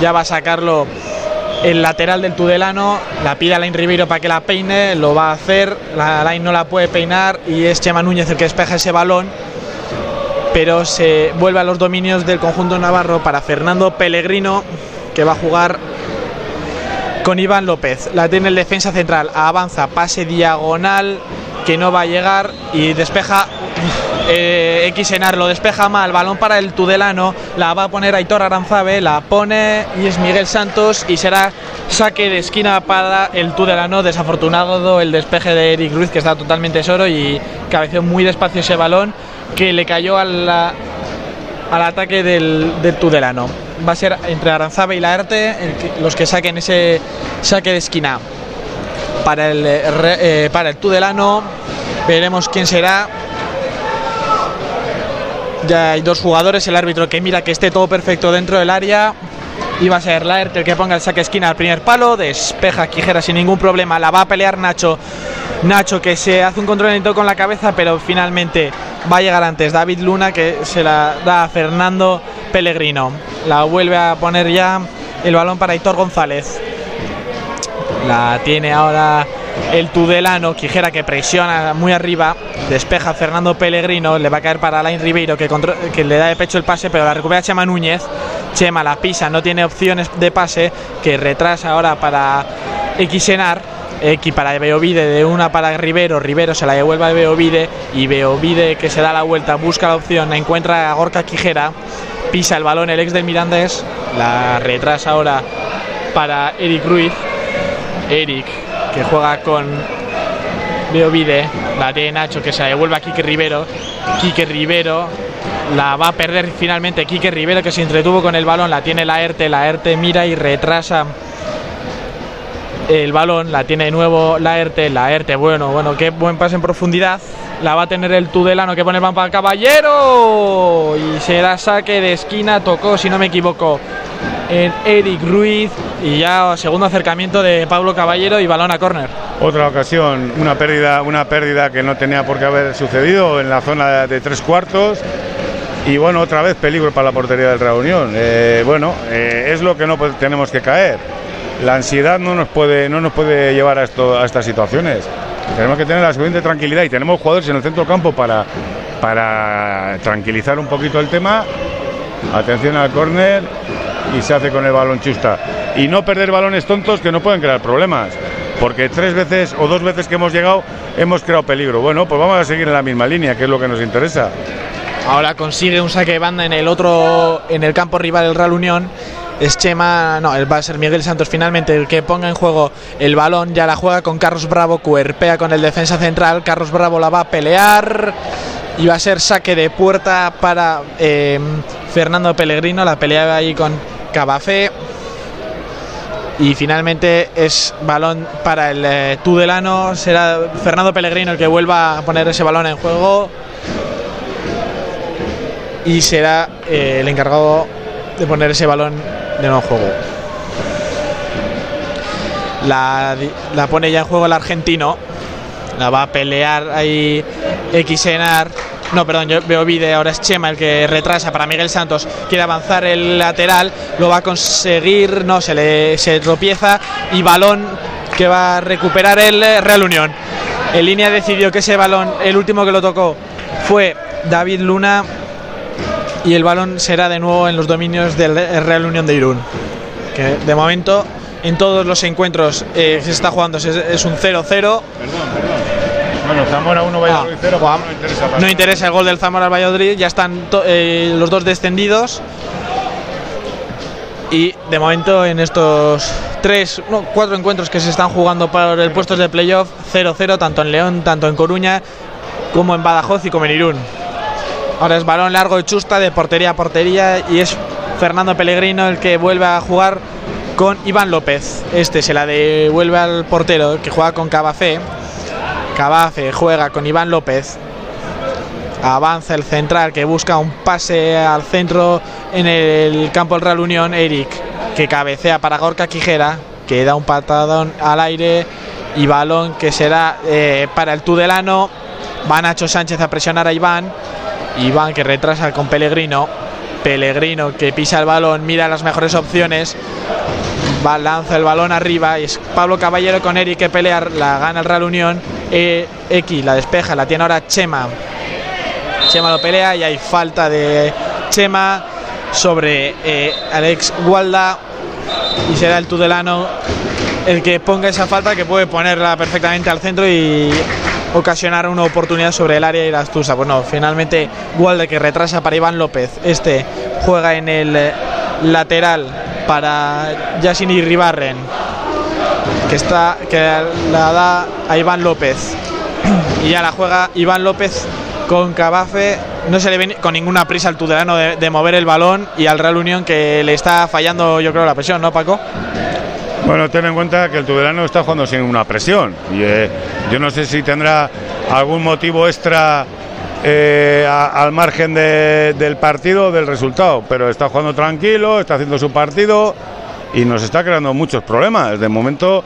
Ya va a sacarlo el lateral del Tudelano, la pide Alain Ribeiro para que la peine, lo va a hacer, la Alain no la puede peinar y es Chema Núñez el que despeja ese balón, pero se vuelve a los dominios del conjunto navarro para Fernando Pellegrino, que va a jugar con Iván López. La tiene el defensa central, avanza, pase diagonal, que no va a llegar y despeja. Eh, Xenar lo despeja mal, balón para el Tudelano, la va a poner Aitor Aranzabe, la pone y es Miguel Santos y será saque de esquina para el Tudelano, desafortunado el despeje de Eric Ruiz que está totalmente solo y cabeceó muy despacio ese balón que le cayó a al ataque del, del Tudelano. va a ser entre Aranzabe y Laerte los que saquen ese saque de esquina para el, eh, para el Tudelano. Veremos quién será. Ya hay dos jugadores, el árbitro que mira que esté todo perfecto dentro del área. Y va a ser Laerte el que ponga el saque esquina al primer palo. Despeja Quijera sin ningún problema. La va a pelear Nacho. Nacho que se hace un controlamiento con la cabeza, pero finalmente va a llegar antes David Luna que se la da a Fernando Pellegrino. La vuelve a poner ya el balón para Hitor González. La tiene ahora el Tudelano, Quijera que presiona muy arriba, despeja Fernando Pellegrino, le va a caer para Alain Ribeiro que, que le da de pecho el pase, pero la recupera Chema Núñez. Chema la pisa, no tiene opciones de pase, que retrasa ahora para Xenar. X para Beovide, de una para Rivero, Rivero se la devuelve a Beovide y Beovide que se da la vuelta, busca la opción, encuentra a Gorka Quijera, pisa el balón el ex del Mirandés, la retrasa ahora para Eric Ruiz, Eric que juega con Beovide, la tiene Nacho que se la devuelve a Quique Rivero, Quique Rivero la va a perder finalmente Quique Rivero que se entretuvo con el balón, la tiene la ERTE, la ERTE mira y retrasa el balón, la tiene de nuevo la ERTE, la ERTE, bueno, bueno, qué buen pase en profundidad, la va a tener el Tudelano que pone el para Caballero y será saque de esquina, tocó si no me equivoco en Eric Ruiz y ya segundo acercamiento de Pablo Caballero y balón a córner. Otra ocasión, una pérdida, una pérdida que no tenía por qué haber sucedido en la zona de tres cuartos. Y bueno, otra vez peligro para la portería del Reunión. Eh, bueno, eh, es lo que no tenemos que caer. La ansiedad no nos puede, no nos puede llevar a estas situaciones. Tenemos que tener la suficiente tranquilidad y tenemos jugadores en el centro campo para, para tranquilizar un poquito el tema. Atención al córner y se hace con el balón chusta. Y no perder balones tontos que no pueden crear problemas. Porque tres veces o dos veces que hemos llegado hemos creado peligro. Bueno, pues vamos a seguir en la misma línea, que es lo que nos interesa. Ahora consigue un saque de banda en el otro, en el campo rival del Real Unión. Es Chema, no, va a ser Miguel Santos finalmente el que ponga en juego el balón. Ya la juega con Carlos Bravo, cuerpea con el defensa central. Carlos Bravo la va a pelear y va a ser saque de puerta para eh, Fernando Pellegrino. La pelea ahí con Cabafé. Y finalmente es balón para el eh, Tudelano. Será Fernando Pellegrino el que vuelva a poner ese balón en juego y será eh, el encargado de poner ese balón de en juego. La, la pone ya en juego el argentino. La va a pelear ahí Xenar. No, perdón, yo veo vídeo, ahora es Chema el que retrasa para Miguel Santos. Quiere avanzar el lateral, lo va a conseguir, no, se le se tropieza y balón que va a recuperar el Real Unión. En línea decidió que ese balón, el último que lo tocó, fue David Luna y el balón será de nuevo en los dominios del Real Unión de Irún. Que de momento en todos los encuentros eh, que se está jugando es, un 0-0. Bueno, Zamora 1, Ah, Valladolid 0, Juan, no interesa para no interesa el gol del Zamora al Valladolid, ya están eh, los dos descendidos. Y de momento en estos tres, no, cuatro encuentros que se están jugando por el puesto de playoff, 0-0 tanto en León, tanto en Coruña, como en Badajoz y como en Irún. Ahora es balón largo de chusta de portería a portería y es Fernando Pellegrino el que vuelve a jugar con Iván López. Este se la devuelve al portero que juega con Cabafé. Cabafe juega con Iván López. Avanza el central que busca un pase al centro en el campo del Real Unión. Eric que cabecea para Gorka Quijera que da un patadón al aire y balón que será eh, para el Tudelano. Va Nacho Sánchez a presionar a Iván. Iván que retrasa con Pellegrino. Pellegrino que pisa el balón, mira las mejores opciones. Va, lanza el balón arriba es Pablo Caballero con Eric que pelea, la gana el Real Unión. Eh, X la despeja, la tiene ahora Chema. Chema lo pelea y hay falta de Chema sobre eh, Alex Gualda y será el Tudelano el que ponga esa falta que puede ponerla perfectamente al centro y ocasionar una oportunidad sobre el área y la astusa. Bueno, finalmente Gualda que retrasa para Iván López. Este juega en el eh, lateral para Yasini Ribarren que está que la da a Iván López (clears throat) y ya la juega Iván López con Cabafe no se le ve con ninguna prisa al Tudelano de, de mover el balón y al Real Unión que le está fallando, yo creo, la presión, ¿no, Paco? Bueno, ten en cuenta que el Tudelano está jugando sin una presión. Y eh, yo no sé si tendrá algún motivo extra eh, al margen de- del partido, del resultado, pero está jugando tranquilo, está haciendo su partido y nos está creando muchos problemas. De momento,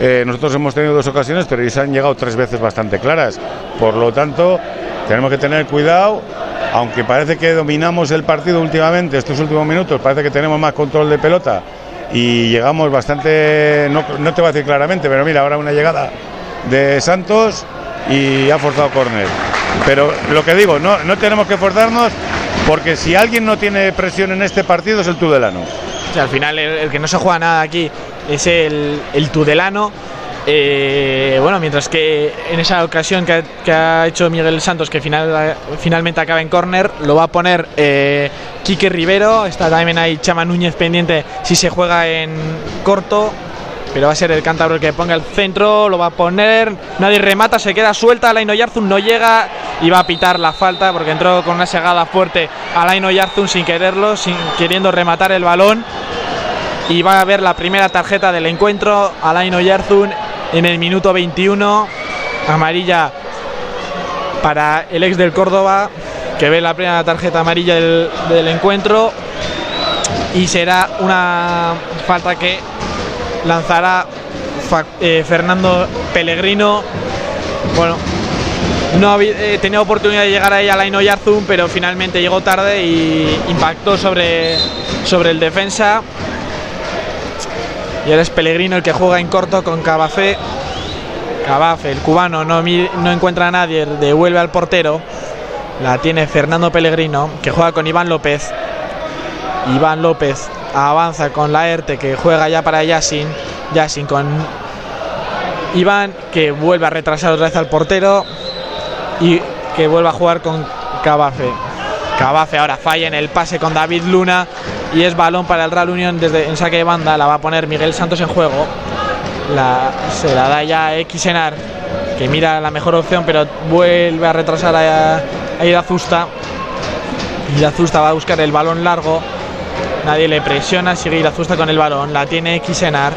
eh, nosotros hemos tenido dos ocasiones, pero ellos han llegado tres veces bastante claras. Por lo tanto, tenemos que tener cuidado. Aunque parece que dominamos el partido últimamente, estos últimos minutos, parece que tenemos más control de pelota y llegamos bastante, no, no te voy a decir claramente, pero mira, ahora una llegada de Santos y ha forzado córner. Pero lo que digo, no, no tenemos que forzarnos porque si alguien no tiene presión en este partido es el Tudelano. Al final el, el que no se juega nada aquí es el, el Tudelano. Eh, bueno, mientras que en esa ocasión que ha, hecho Miguel Santos, que final, finalmente acaba en córner, lo va a poner eh, Quique Rivero. Está también ahí Chama Núñez pendiente si se juega en corto. Pero va a ser el cántabro el que ponga el centro, lo va a poner, nadie remata, se queda suelta, Alain Oyarzun no llega y va a pitar la falta porque entró con una segada fuerte Alain Oyarzun sin quererlo, sin queriendo rematar el balón y va a haber la primera tarjeta del encuentro. Alain Oyarzun en el minuto 21. Amarilla para el ex del Córdoba, que ve la primera tarjeta amarilla del, encuentro. Y será una falta que lanzará eh, Fernando Pellegrino. Bueno, no había eh, tenía oportunidad de llegar ahí a Laino Yarzun, pero finalmente llegó tarde y impactó sobre, sobre el defensa. Y ahora es Pellegrino el que juega en corto con Cabafé. Cabafé, el cubano, no, no encuentra a nadie, devuelve al portero. La tiene Fernando Pellegrino, que juega con Iván López. Iván López avanza con Laerte, que juega ya para Yasin. Yasin con Iván, que vuelve a retrasar otra vez al portero. Y que vuelve a jugar con Cabafe. Cabafe ahora falla en el pase con David Luna. Y es balón para el Real Unión desde en saque de banda. La va a poner Miguel Santos en juego. La, se la da ya Xenar, que mira la mejor opción, pero vuelve a retrasar a, a Irazusta. Irazusta va a buscar el balón largo. Nadie le presiona, sigue Irazusta con el balón. La tiene Xenar.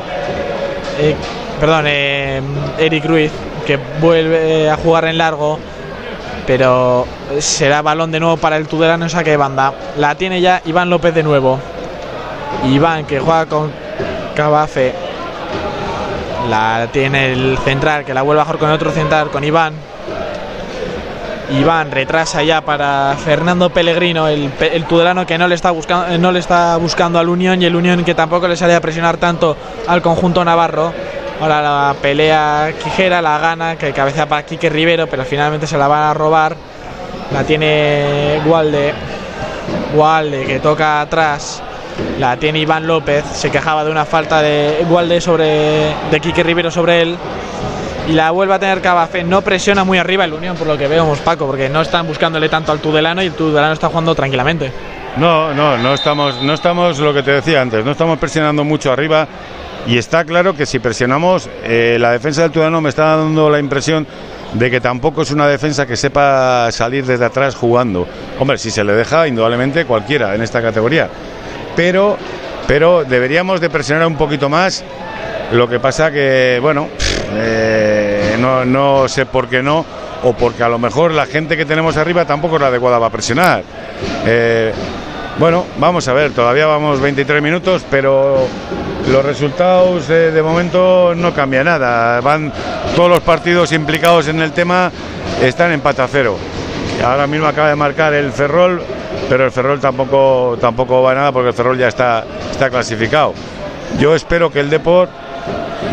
Eh, perdón, eh, Eric Ruiz, que vuelve a jugar en largo. Pero será balón de nuevo para el Tudelano en saque de banda. La tiene ya Iván López de nuevo. Iván que juega con Cabafe. La tiene el central, que la vuelve a jugar con otro central, con Iván. Iván retrasa ya para Fernando Pellegrino, el, el tudelano que no le está buscando, no le está buscando al Unión y el Unión que tampoco le sale a presionar tanto al conjunto navarro. Ahora la pelea Quijera, la gana, que cabecea para Quique Rivero, pero finalmente se la van a robar. La tiene Gualde. Gualde que toca atrás. La tiene Iván López. Se quejaba de una falta de Gualde sobre. de Quique Rivero sobre él. Y la vuelve a tener Cabafé. No presiona muy arriba el Unión, por lo que vemos, Paco, porque no están buscándole tanto al Tudelano y el Tudelano está jugando tranquilamente. No, no, no estamos, no estamos lo que te decía antes, no estamos presionando mucho arriba y está claro que si presionamos, eh, la defensa del Tudelano me está dando la impresión de que tampoco es una defensa que sepa salir desde atrás jugando. Hombre, si se le deja, indudablemente cualquiera en esta categoría. Pero, pero deberíamos de presionar un poquito más. Lo que pasa que, bueno, eh, no, no sé por qué no, o porque a lo mejor la gente que tenemos arriba tampoco es la adecuada para presionar. Eh, bueno, vamos a ver, todavía vamos 23 minutos, pero los resultados eh, de momento no cambia nada. Van todos los partidos implicados en el tema, están en pata cero. Ahora mismo acaba de marcar el Ferrol, pero el Ferrol tampoco, tampoco va a nada porque el Ferrol ya está, está clasificado. Yo espero que el Deport,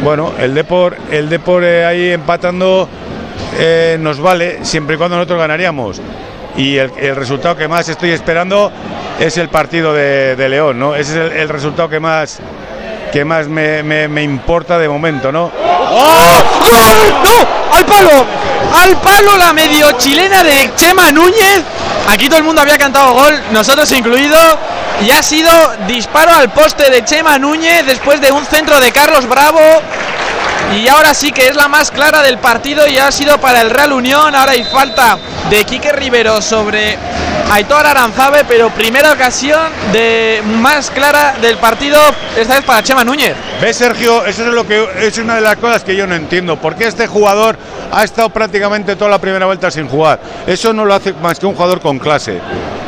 bueno, el Deport, el Deport eh, ahí empatando eh, nos vale siempre y cuando nosotros ganaríamos. Y el, resultado que más estoy esperando es el partido de, de León, ¿no? Ese es el resultado que más que más me, me- me importa de momento, ¿no? ¡No! ¡Al palo! ¡Al palo la medio chilena de Chema Núñez! Aquí todo el mundo había cantado gol, nosotros incluido. Y ha sido disparo al poste de Chema Núñez después de un centro de Carlos Bravo. Y ahora sí que es la más clara del partido y ha sido para el Real Unión. Ahora hay falta de Quique Rivero sobre Aitor Aranzabe, pero primera ocasión de más clara del partido, esta vez para Chema Núñez. ¿Ves, Sergio? Eso es lo que es una de las cosas que yo no entiendo. ¿Por qué este jugador ha estado prácticamente toda la primera vuelta sin jugar? Eso no lo hace más que un jugador con clase.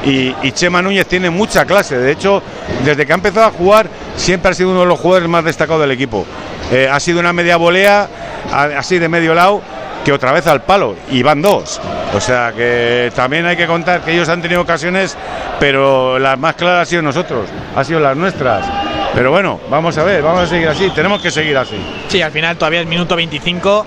Y, Chema Núñez tiene mucha clase. De hecho, desde que ha empezado a jugar, siempre ha sido uno de los jugadores más destacados del equipo. Eh, ha sido una media volea, así de medio lado, que otra vez al palo. Y van dos. O sea que también hay que contar que ellos han tenido ocasiones, pero las más claras han sido nosotros, han sido las nuestras. Pero bueno, vamos a ver, vamos a seguir así, tenemos que seguir así. Sí, al final todavía es minuto 25.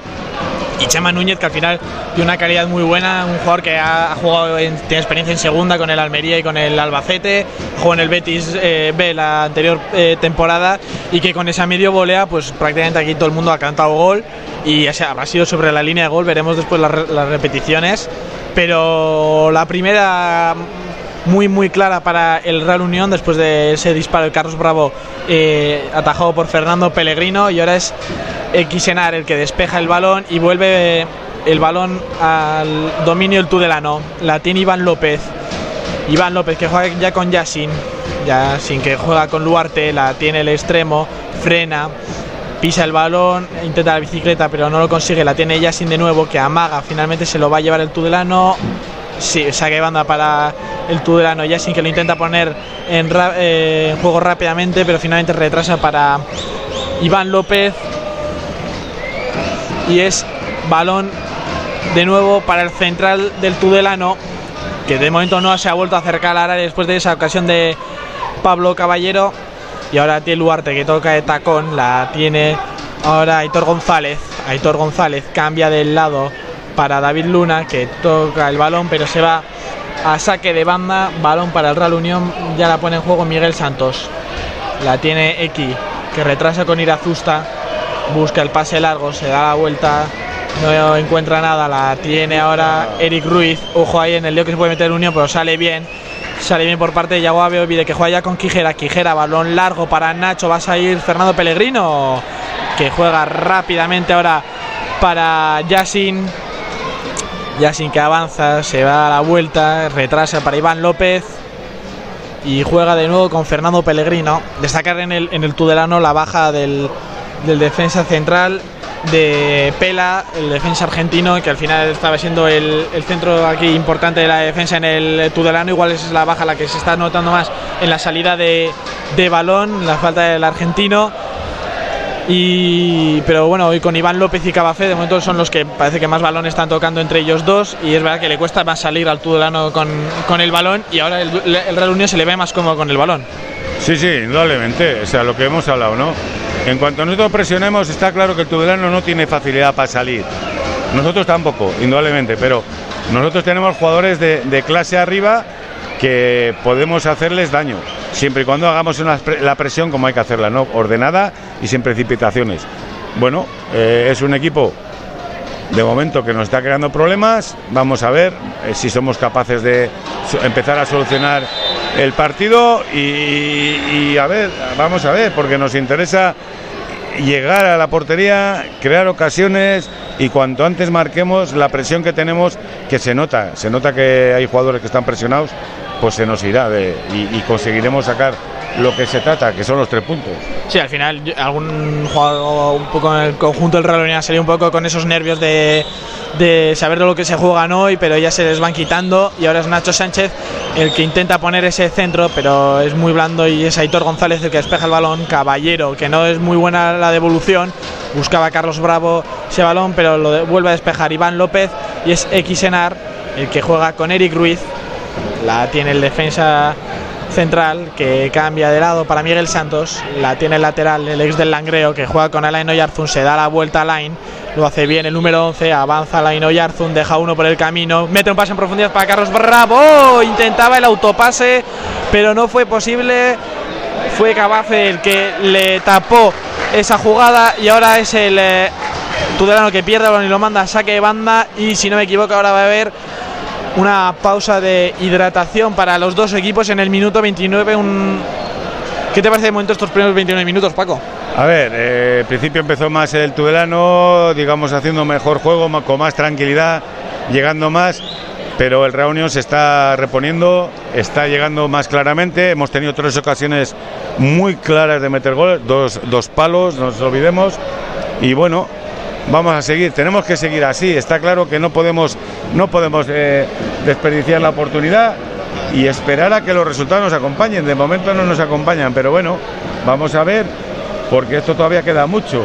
Y Chema Núñez, que al final tiene una calidad muy buena, un jugador que ha, jugado, en- tiene experiencia en segunda con el Almería y con el Albacete, jugó en el Betis eh, B la anterior eh, temporada y que con esa medio volea, pues prácticamente aquí todo el mundo ha cantado gol y ya sea, ha sido sobre la línea de gol, veremos después las, las repeticiones, pero la primera muy muy clara para el Real Unión después de ese disparo de Carlos Bravo eh, atajado por Fernando Pellegrino. Y ahora es Xenar el que despeja el balón y vuelve el balón al dominio del Tudelano la tiene Iván López. Iván López que juega ya con Yasin Yasin que juega con Luarte la tiene el extremo frena pisa el balón, intenta la bicicleta pero no lo consigue, la tiene Yasin de nuevo que amaga, finalmente se lo va a llevar el Tudelano. Sí, saque banda para el Tudelano Yasin que lo intenta poner eh, en juego rápidamente, pero finalmente retrasa para Iván López. Y es balón de nuevo para el central del Tudelano, que de momento no se ha vuelto a acercar al área después de esa ocasión de Pablo Caballero. Y ahora tiene Luarte que toca de tacón, la tiene ahora Aitor González. Aitor González cambia del lado para David Luna que toca el balón pero se va a saque de banda, balón para el Real Unión, ya la pone en juego Miguel Santos. La tiene X que retrasa con Irazusta, busca el pase largo, se da la vuelta, no encuentra nada, la tiene ahora Eric Ruiz, ojo ahí en el lío que se puede meter Unión, pero sale bien. Sale bien por parte de Yago Beovide que juega ya con Quijera. Quijera, balón largo para Nacho. Va a salir Fernando Pellegrino que juega rápidamente ahora para Yasin. Yasin que avanza, se va a la vuelta, retrasa para Iván López y juega de nuevo con Fernando Pellegrino. Destacar en el, en el Tudelano la baja del, del defensa central de Pela, el defensa argentino, que al final estaba siendo el, el centro aquí importante de la defensa en el Tudelano. Igual es la baja la que se está notando más en la salida de, de balón, la falta del argentino. Y, pero bueno, hoy con Iván López y Cabafé, de momento son los que parece que más balones están tocando entre ellos dos. Y es verdad que le cuesta más salir al Tudelano con, con el balón. Y ahora el, el Real Unión se le ve más cómodo con el balón. Sí, sí, indudablemente, o sea, lo que hemos hablado, ¿no? En cuanto nosotros presionemos, está claro que el Tudelano no tiene facilidad para salir. Nosotros tampoco, indudablemente, pero nosotros tenemos jugadores de, de clase arriba que podemos hacerles daño, siempre y cuando hagamos la presión como hay que hacerla, ¿no? Ordenada y sin precipitaciones. Bueno, eh, es un equipo de momento que nos está creando problemas. Vamos a ver eh, si somos capaces de empezar a solucionar el partido y a ver, vamos a ver, porque nos interesa llegar a la portería, crear ocasiones y cuanto antes marquemos la presión que tenemos, que se nota, se nota que hay jugadores que están presionados, pues se nos irá de- y, conseguiremos sacar lo que se trata, que son los tres puntos. Sí, al final algún jugador un poco en el conjunto del Real Unión ha salido un poco con esos nervios de, de saber de lo que se juegan hoy, pero ya se les van quitando y ahora es Nacho Sánchez el que intenta poner ese centro, pero es muy blando y es Aitor González el que despeja el balón, Caballero, que no es muy buena la devolución, buscaba Carlos Bravo ese balón, pero lo vuelve a despejar Iván López y es Xenar el que juega con Eric Ruiz, la tiene el defensa central que cambia de lado para Miguel Santos, la tiene el lateral, el ex del Langreo que juega con Alain Oyarzún, se da la vuelta a Alain, lo hace bien el número 11, avanza Alain Oyarzún, deja uno por el camino, mete un pase en profundidad para Carlos Bravo, intentaba el autopase, pero no fue posible, fue Cabace el que le tapó esa jugada y ahora es el eh, Tudelano que pierde lo manda saque de banda. Y si no me equivoco ahora va a haber una pausa de hidratación para los dos equipos en el minuto 29. Un... ¿Qué te parece de momento estos primeros 29 minutos, Paco? A ver, eh, al principio empezó más el Tudelano, digamos, haciendo mejor juego, con más tranquilidad, llegando más. pero el Reunión se está reponiendo, está llegando más claramente. Hemos tenido tres ocasiones muy claras de meter gol, dos, dos palos, no nos olvidemos. Y bueno, vamos a seguir, tenemos que seguir así. Está claro que no podemos, no podemos eh, desperdiciar la oportunidad y esperar a que los resultados nos acompañen. De momento no nos acompañan, pero bueno, vamos a ver, porque esto todavía queda mucho.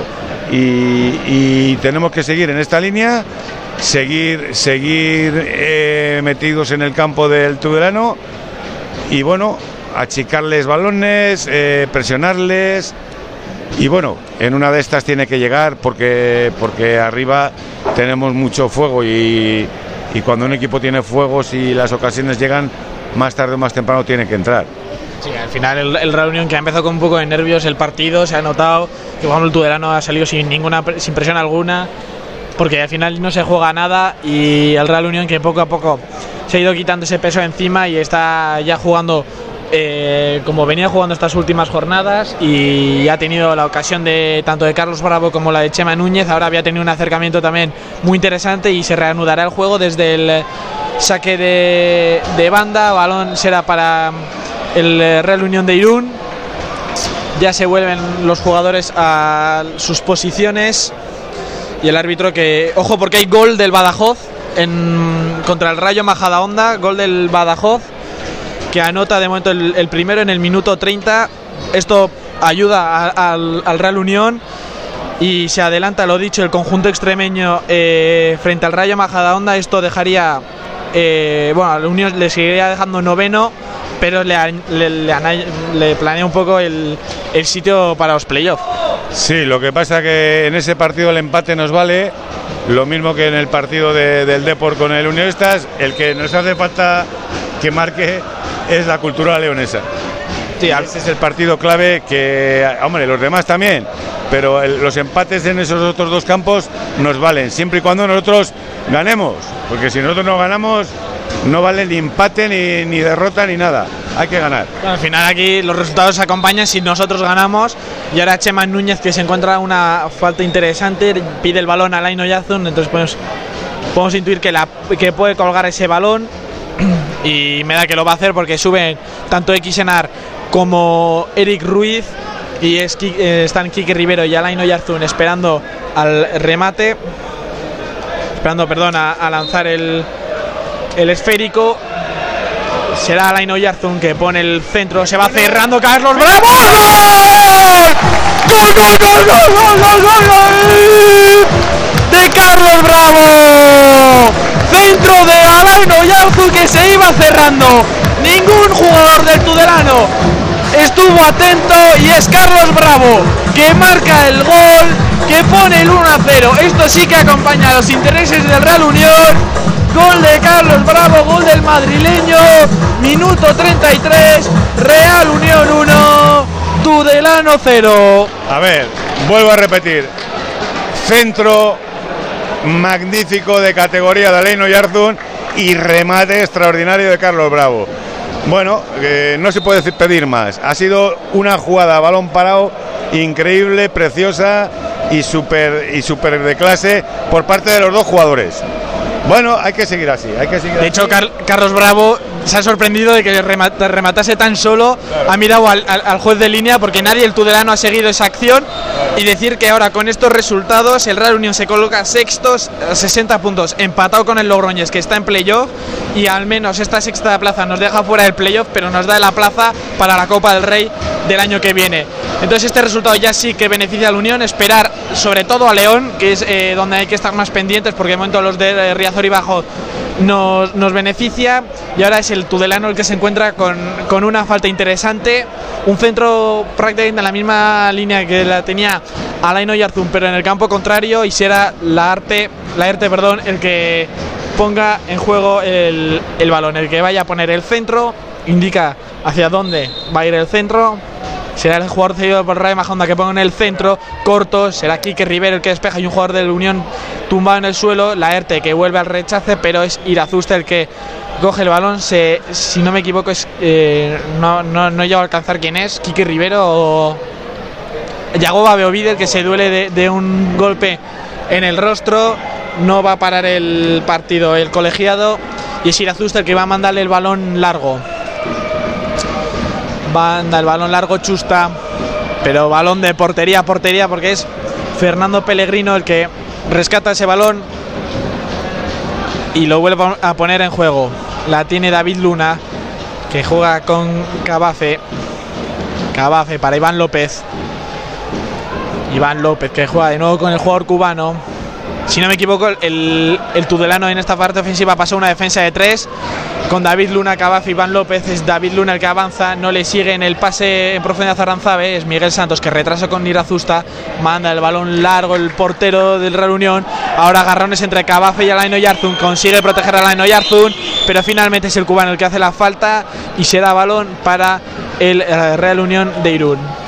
Y, tenemos que seguir en esta línea, seguir, seguir eh, metidos en el campo del Tudelano y bueno, achicarles balones, eh, presionarles. Y bueno, en una de estas tiene que llegar porque, porque arriba tenemos mucho fuego y, cuando un equipo tiene fuego, si las ocasiones llegan, más tarde o más temprano tiene que entrar. Sí, al final el, el Reunión que ha empezado con un poco de nervios el partido, se ha notado que el Tudelano ha salido sin ninguna sin presión alguna, porque al final no se juega nada y el Real Unión que poco a poco se ha ido quitando ese peso encima y está ya jugando eh, como venía jugando estas últimas jornadas y ha tenido la ocasión de tanto de Carlos Bravo como la de Chema Núñez, ahora había tenido un acercamiento también muy interesante y se reanudará el juego desde el saque de, banda, balón será para el eh, Real Unión de Irún. Ya se vuelven los jugadores a sus posiciones. Y el árbitro que. Ojo, porque hay gol del Badajoz en, contra el Rayo Majadahonda. Gol del Badajoz. Que anota de momento el, el primero en el minuto 30. Esto ayuda a- al, al Real Unión. Y se adelanta, lo dicho, el conjunto extremeño eh, frente al Rayo Majadahonda. Esto dejaría. eh, bueno, al Unión le seguiría dejando noveno pero le, le, le le planea un poco el, el sitio para los playoffs. Sí, lo que pasa que en ese partido el empate nos vale, lo mismo que en el partido de- del Deport con el Unionistas, el que nos hace falta que marque es la cultura leonesa. Sí, es el partido clave que, hombre, los demás también, pero el- los empates en esos otros dos campos nos valen, siempre y cuando nosotros ganemos, porque si nosotros no ganamos, no vale ni empate, ni, ni derrota, ni nada. Hay que ganar. al final aquí los resultados acompañan si nosotros ganamos. Y ahora Chema Núñez que se encuentra una falta interesante, pide el balón a Laino Yazun, entonces pues, podemos intuir que, la, que puede colgar ese balón. Y me da que lo va a hacer porque suben tanto Xenar como Eric Ruiz y eh, están Kike Rivero y Alain Oyarzún esperando al remate, esperando, perdón, a, lanzar el, el esférico. Será Alain Oyarzún que pone el centro, se va cerrando Carlos Bravo. ¡Gol! ¡Gol, gol, gol, gol, gol, gol, gol! De Carlos Bravo. Centro de Alain Oyarzún que se iba cerrando. Ningún jugador del Tudelano estuvo atento y es Carlos Bravo que marca el gol, que pone el 1 a 0. Esto sí que acompaña a los intereses del Real Unión. Gol de Carlos Bravo, gol del madrileño, minuto 33, Real Unión 1, Tudelano 0. A ver, vuelvo a repetir. Centro magnífico de categoría de Aleino Yarzun y remate extraordinario de Carlos Bravo. Bueno, eh, no se puede pedir más. Ha sido una jugada a balón parado increíble, preciosa y súper y súper de clase por parte de los dos jugadores. Bueno, hay que seguir así, hay que seguir De así. hecho, Car- Carlos Bravo se ha sorprendido de que remata- rematase tan solo. Ha mirado al, al- al juez de línea porque nadie del Tudelano ha seguido esa acción. Y decir que ahora con estos resultados el Real Unión se coloca sextos, a 60 puntos, empatado con el Logroñés que está en playoff. Y al menos esta sexta plaza nos deja fuera del playoff, pero nos da la plaza para la Copa del Rey del año que viene. Entonces este resultado ya sí que beneficia a la Unión. Esperar sobre todo a León, que es eh, donde hay que estar más pendientes porque de momento los de eh, Riazor y Bajo nos, nos beneficia y ahora es el Tudelano el que se encuentra con, con una falta interesante, un centro prácticamente en la misma línea que la tenía Alain Oyarzún, pero en el campo contrario y será la arte, la Arte, perdón, el que ponga en juego el, balón, el que vaya a poner el centro, indica hacia dónde va a ir el centro. Será el jugador cedido por Ray Majonda que ponga en el centro, corto, será Quique Rivero el que despeja y un jugador del Unión tumbado en el suelo, la ERTE que vuelve al rechace, pero es Irazusta el que coge el balón, si no me equivoco es eh, no, no, no a alcanzar quién es, Quique Rivero o Yagoba Beovide que se duele de, un golpe en el rostro, no va a parar el partido el colegiado y es Irazusta el que va a mandarle el balón largo. Manda el balón largo Chusta, pero balón de portería a portería porque es Fernando Pellegrino el que rescata ese balón y lo vuelve a poner en juego. La tiene David Luna, que juega con Cabace. Cabace para Iván López. Iván López que juega de nuevo con el jugador cubano. Si no me equivoco, el, el Tudelano en esta parte ofensiva pasó una defensa de tres con David Luna, Cabazo, Iván López. Es David Luna el que avanza, no le sigue en el pase en profundidad a. Es Miguel Santos que retrasa con Irazusta, manda el balón largo, el portero del Real Unión. Ahora agarrones entre Cabazo y Alain Oyarzún. Consigue proteger a Alain Oyarzún, pero finalmente es el cubano el que hace la falta y se da balón para el eh, Real Unión de Irún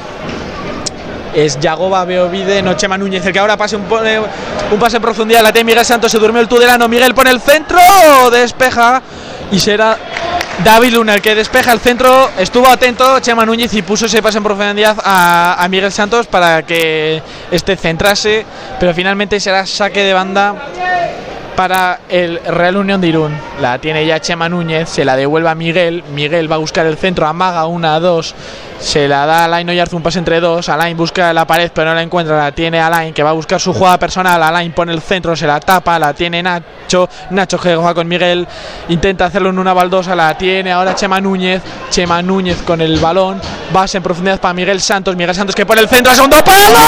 es Yagoba Beovide, no Chema Núñez, el que ahora pase un, pone un pase en profundidad, la tiene Miguel Santos, se durmió el Tudelano, Miguel pone el centro, despeja y será David Luna el que despeja el centro, estuvo atento Chema Núñez y puso ese pase en profundidad a, a Miguel Santos para que este centrase, pero finalmente será saque de banda para el Real Unión de Irún. La tiene ya Chema Núñez, se la devuelve a Miguel. Miguel va a buscar el centro, amaga una, dos. Se la da a Alain Oyarzún, un pase entre dos. Alain busca la pared, pero no la encuentra. La tiene Alain, que va a buscar su jugada personal. Alain pone el centro, se la tapa. La tiene Nacho. Nacho juega con Miguel. Intenta hacerlo en una baldosa. La tiene ahora Chema Núñez. Chema Núñez con el balón. Base en profundidad para Miguel Santos. Miguel Santos que pone el centro. Segundo palo.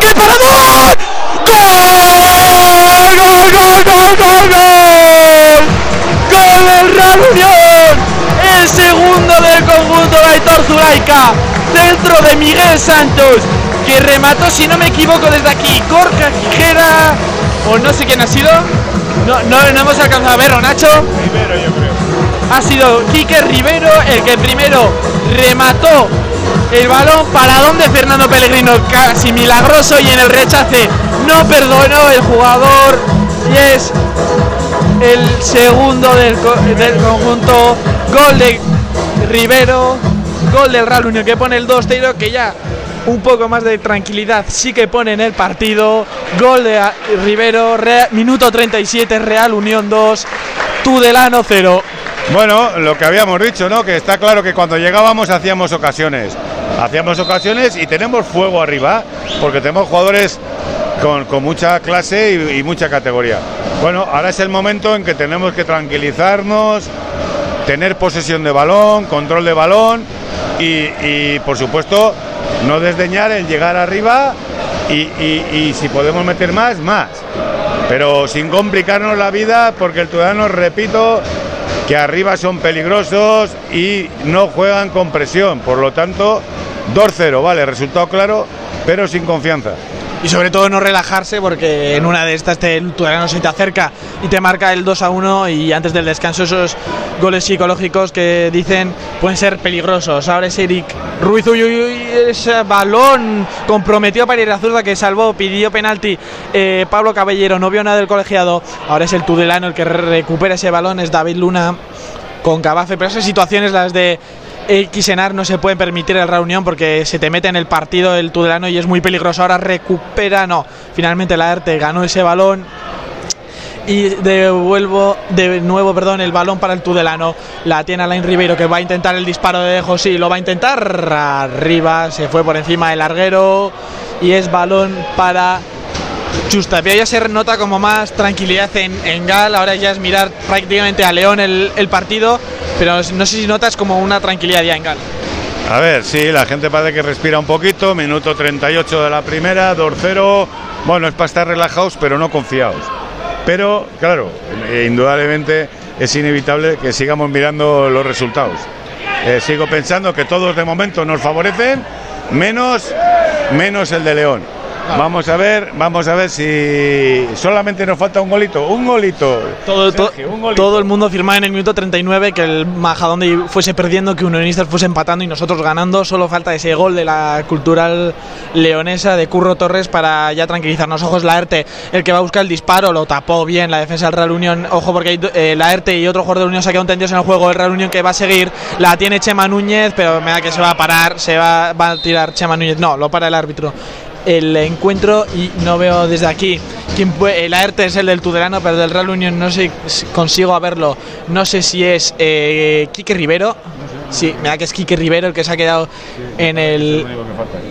¡Qué parador! ¡Gol! ¡Gol, gol, gol, gol, gol! ¡Gol del Real Unión! El segundo del conjunto de Aitor Zulaika. Centro de Miguel Santos. Que remató, si no me equivoco, desde aquí. Gorka Quijera. O no sé quién ha sido. No, no, no hemos alcanzado a verlo, Nacho. Primero, yo creo. Ha sido Quique Rivero el que primero remató el balón para donde Fernando Pellegrino casi milagroso y en el rechace no perdonó el jugador y es el segundo del, del conjunto gol de Rivero gol del Real Unión que pone el 2-0 que ya un poco más de tranquilidad sí que pone en el partido gol de ah, Rivero minuto 37 Real Unión 2 Tudelano 0 Bueno, lo que habíamos dicho, ¿no? Que está claro que cuando llegábamos hacíamos ocasiones. Hacíamos ocasiones y tenemos fuego arriba, porque tenemos jugadores con, con mucha clase y, mucha categoría. Bueno, ahora es el momento en que tenemos que tranquilizarnos, tener posesión de balón, control de balón y, por supuesto, no desdeñar el llegar arriba y, si podemos meter más, más. Pero sin complicarnos la vida, porque el Ciudadano, repito, que arriba son peligrosos y no juegan con presión. Por lo tanto, 2-0, vale, resultado claro, pero sin confianza. Y sobre todo no relajarse porque en una de estas te, el Tudelano se te acerca y te marca el 2 a 1 y antes del descanso esos goles psicológicos que dicen pueden ser peligrosos. Ahora es Eric Ruiz, uy, uy, ese balón comprometió para ir a Zurda que salvó, pidió penalti eh, Pablo Caballero, no vio nada del colegiado. Ahora es el Tudelano el que recupera ese balón, es David Luna con Cabafe, pero esas situaciones las de Xenar no se pueden permitir el reunión porque se te mete en el partido el Tudelano y es muy peligroso. Ahora recupera, no, finalmente la Arte ganó ese balón. Y devuelvo de nuevo, perdón, el balón para el Tudelano. La tiene Alain Ribeiro que va a intentar el disparo de José, lo va a intentar. Arriba, se fue por encima del larguero. Y es balón para Justa, pero ya se nota como más tranquilidad en, en Gal, ahora ya es mirar prácticamente a León el, el partido, pero no sé si notas como una tranquilidad ya en Gal. A ver, sí, la gente parece que respira un poquito. Minuto 38 de la primera, 2-0. Bueno, es para estar relajados, pero no confiados. Pero, claro, eh, indudablemente es inevitable que sigamos mirando los resultados. Eh, sigo pensando que todos de momento nos favorecen, menos, menos el de León. Vamos a ver, vamos a ver si solamente nos falta un golito, un golito. Todo, to- Sergio, un golito. todo el mundo firmaba en el minuto 39 que el Majadonde fuese perdiendo, que Unionistas fuese empatando y nosotros ganando. Solo falta ese gol de la cultural leonesa de Curro Torres para ya tranquilizarnos. Ojos, Laerte, el que va a buscar el disparo, lo tapó bien la defensa del Real Unión. Ojo, porque hay, eh, Laerte y otro jugador de Unión se han quedado tendidos en el juego. El Real Unión que va a seguir, la tiene Chema Núñez, pero me da que se va a parar, se va, va a tirar Chema Núñez. No, lo para el árbitro. El encuentro y no veo desde aquí quién puede, el AERTE es el del Tudelano, pero del Real Unión no sé si consigo a verlo, no sé si es eh, Quique Rivero, sí, me da que es Quique Rivero el que se ha quedado en el,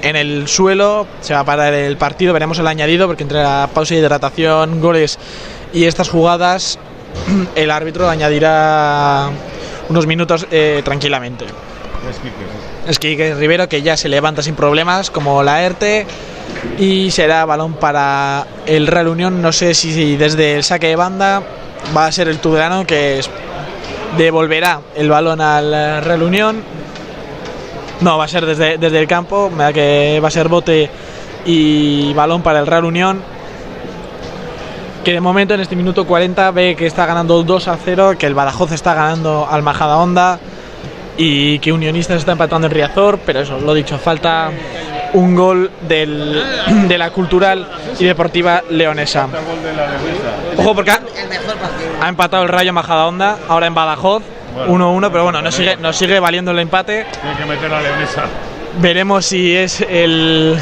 en el suelo, se va a parar el partido, veremos el añadido, porque entre la pausa de hidratación, goles y estas jugadas, (clears throat) el árbitro añadirá unos minutos eh, tranquilamente. Es Quique Rivero que ya se levanta sin problemas, como la ERTE, y será balón para el Real Unión. No sé si desde el saque de banda va a ser el Tudelano que devolverá el balón al Real Unión. No, va a ser desde, desde el campo, me da que va a ser bote y balón para el Real Unión. Que de momento en este minuto 40 ve que está ganando 2 a 0, que el Badajoz está ganando al Majada Honda y que Unionistas está empatando en Riazor, pero eso, lo dicho, falta un gol del, de la cultural y deportiva leonesa. Ojo porque ha, ha empatado el Rayo Majadahonda, ahora en Badajoz, 1-1, pero bueno, nos sigue, nos sigue valiendo el empate. Tiene que meter la leonesa. Veremos si es el,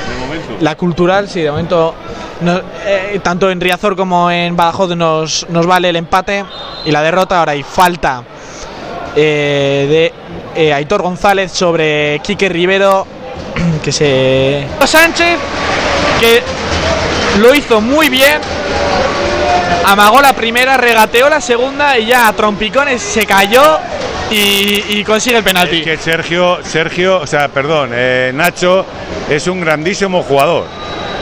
la cultural, si de momento no- eh, tanto en Riazor como en Badajoz nos, nos vale el empate y la derrota. Ahora hay falta eh, de eh, Aitor González sobre Quique Rivero, (clears throat) que se... Sánchez, que lo hizo muy bien, amagó la primera, regateó la segunda y ya a trompicones se cayó y, y consigue el penalti. Que Sergio, Sergio, o sea, perdón, eh, Nacho es un grandísimo jugador.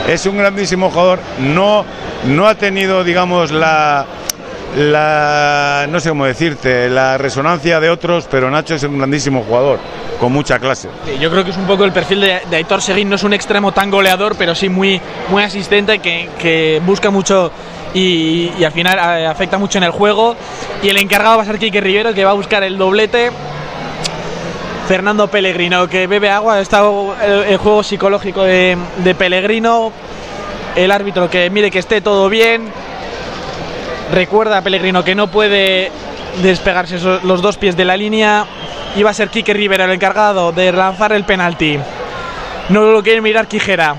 Es un grandísimo jugador. No, no ha tenido, digamos, la, la, no sé cómo decirte, la resonancia de otros, pero Nacho es un grandísimo jugador, con mucha clase. Yo creo que es un poco el perfil de, de Aitor Seguín, no es un extremo tan goleador, pero sí muy, muy asistente, que, que busca mucho y, y al final eh, afecta mucho en el juego. Y el encargado va a ser Quique Rivero, que va a buscar el doblete. Fernando Pellegrino, que bebe agua, está el, el juego psicológico de, de Pellegrino. El árbitro que mire que esté todo bien. Recuerda a Pellegrino que no puede despegarse los dos pies de la línea. Va a ser Quique Rivera el encargado de lanzar el penalti. No lo quiere mirar Quijera.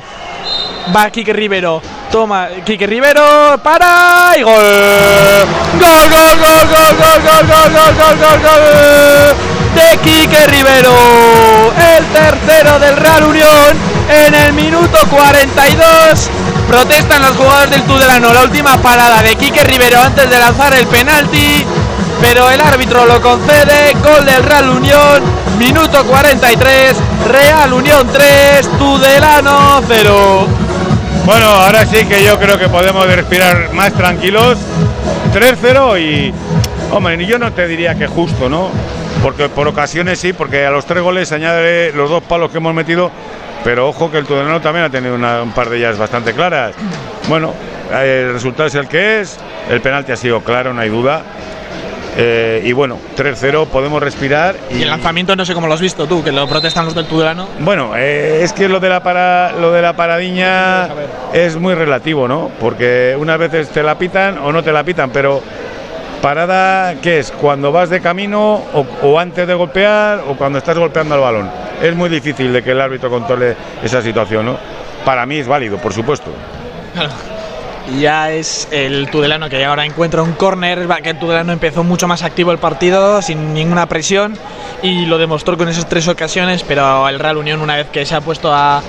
Va Quique Rivero. Toma Quique Rivero. Para y gol. Gol, gol, gol, gol, gol, gol, gol, gol, gol, gol, gol. De Quique Rivero. El tercero del Real Unión. En el minuto 42. Protestan los jugadores del Tudelano. La última parada de Quique Rivero antes de lanzar el penalti pero el árbitro lo concede. Gol del Real Unión, minuto 43. Real Unión 3, Tudelano 0. Bueno, ahora sí que yo creo que podemos respirar más tranquilos. 3-0 y, hombre, yo no te diría que justo, ¿no? Porque por ocasiones sí, porque a los tres goles añade los dos palos que hemos metido, pero ojo que el Tudelano también ha tenido una- un par de ellas bastante claras. Bueno, eh, el resultado es el que es, el penalti ha sido claro, no hay duda. Eh, y bueno, 3-0, podemos respirar. Y el lanzamiento no sé cómo lo has visto tú, que lo protestan los del Tudelano. Bueno, eh, es que lo de la para, lo de la paradiña es muy relativo, ¿no? Porque unas veces te la pitan o no te la pitan, pero parada, ¿qué es? Cuando vas de camino o, antes de golpear o cuando estás golpeando al balón. Es muy difícil de que el árbitro controle esa situación, ¿no? Para mí es válido, por supuesto. (laughs) Ya es el Tudelano que ahora encuentra un córner, que el Tudelano empezó mucho más activo el partido, sin ninguna presión, y lo demostró con esas tres ocasiones, pero el Real Unión una vez que se ha puesto a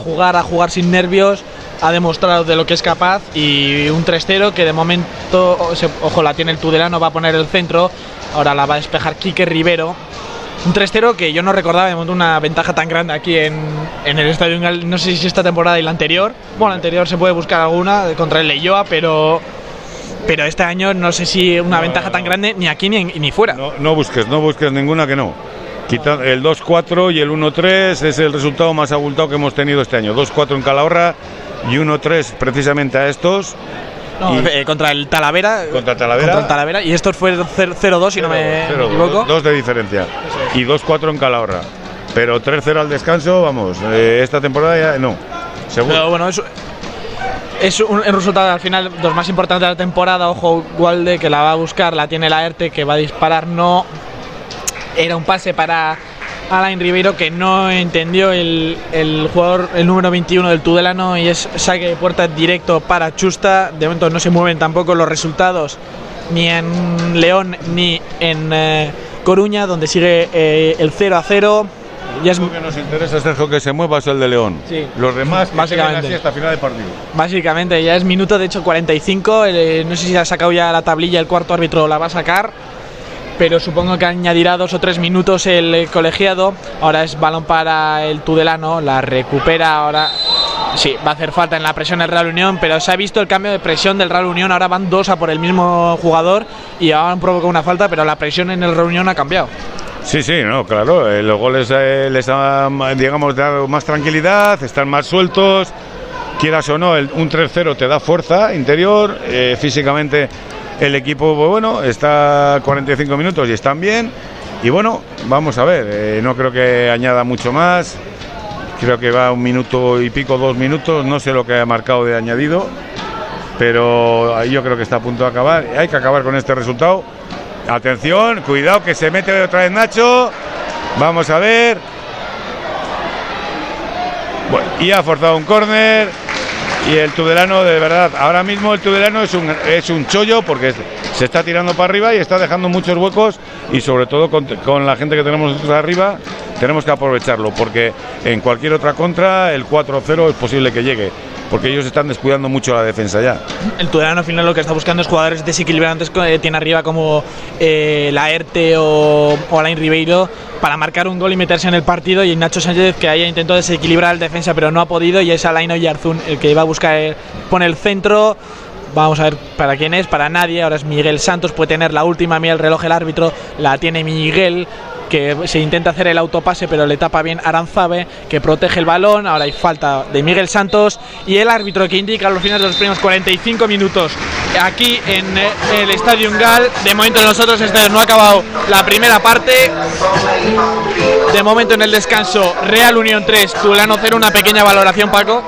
jugar, a jugar sin nervios, ha demostrado de lo que es capaz y un 3-0 que de momento, ojo, la tiene el Tudelano, va a poner el centro, ahora la va a despejar Quique Rivero. Un 3-0 que yo no recordaba de momento una ventaja tan grande aquí en, en el Estadio No sé si esta temporada y la anterior. Bueno, la anterior se puede buscar alguna contra el Leyoa, pero pero este año no sé si una ventaja tan grande ni aquí ni, ni fuera. No, no busques, no busques ninguna que no. Quita- el 2-4 y el 1-3 es el resultado más abultado que hemos tenido este año. 2-4 en Calahorra y 1-3 precisamente a estos. No, y- eh, contra el Talavera. Contra Talavera. Contra el Talavera. Y estos fue 0-2, si no me Cero, equivoco. Dos de diferencia. Y 2-4 en Calahorra. Pero 3-0 al descanso, vamos, eh, esta temporada ya no. Seguro. Pero bueno, es, es un, resultado al final los más importantes de la temporada. Ojo, Walde que la va a buscar, la tiene la ERTE que va a disparar. No era un pase para Alain Ribeiro que no entendió el, el jugador, el número 21 del Tudelano y es saque de puerta directo para Chusta. De momento no se mueven tampoco los resultados ni en León ni en eh, Coruña, donde sigue eh, el 0 a 0. Ya es, Lo que nos interesa, Sergio, que se mueva es el de León. Sí. Los demás, Básicamente. así hasta final de partido. básicamente ya es minuto de hecho 45. eh, no sé si ha sacado ya la tablilla, el cuarto árbitro la va a sacar. Pero supongo que añadirá dos o tres minutos el colegiado. Ahora es balón para el Tudelano. La recupera ahora. Sí, va a hacer falta en la presión del Real Unión. Pero se ha visto el cambio de presión del Real Unión. Ahora van dos a por el mismo jugador. Y ahora han provocado una falta. Pero la presión en el Real Unión ha cambiado. Sí, sí, no, claro. eh, los goles eh, les han, digamos, dado más tranquilidad, están más sueltos. Quieras o no, el- un 3-0 te da fuerza interior. eh, físicamente el equipo, pues, bueno, está 45 minutos y están bien. Y bueno, vamos a ver, eh, no creo que añada mucho más. Creo que va un minuto y pico, dos minutos. No sé lo que ha marcado de añadido. Pero yo creo que está a punto de acabar. Hay que acabar con este resultado. Atención, cuidado que se mete otra vez Nacho. Vamos a ver. Bueno, y ha forzado un córner. Y el Tudelano, de verdad, ahora mismo el Tudelano es un, es un chollo porque se está tirando para arriba y está dejando muchos huecos. Y sobre todo con, con la gente que tenemos nosotros arriba, tenemos que aprovecharlo porque en cualquier otra contra el 4-0 es posible que llegue. Porque ellos están descuidando mucho la defensa ya. El Tudelano al final lo que está buscando es jugadores desequilibrantes que tiene arriba como eh, Laerte o, o Alain Ribeiro para marcar un gol y meterse en el partido y Nacho Sánchez que haya intentado desequilibrar el defensa pero no ha podido y es Alain Oyarzún el que iba a buscar eh, pone el centro Vamos a ver para quién es, para nadie. Ahora es Miguel Santos, puede tener la última, mira el reloj el árbitro, la tiene Miguel, que se intenta hacer el autopase, pero le tapa bien Aranzabe, que protege el balón. Ahora hay falta de Miguel Santos y el árbitro que indica los finales de los primeros 45 minutos aquí en eh, el Estadio Ungal. De momento nosotros este no ha acabado la primera parte. De momento en el descanso, Real Unión 3, Tulano 0, una pequeña valoración, Paco.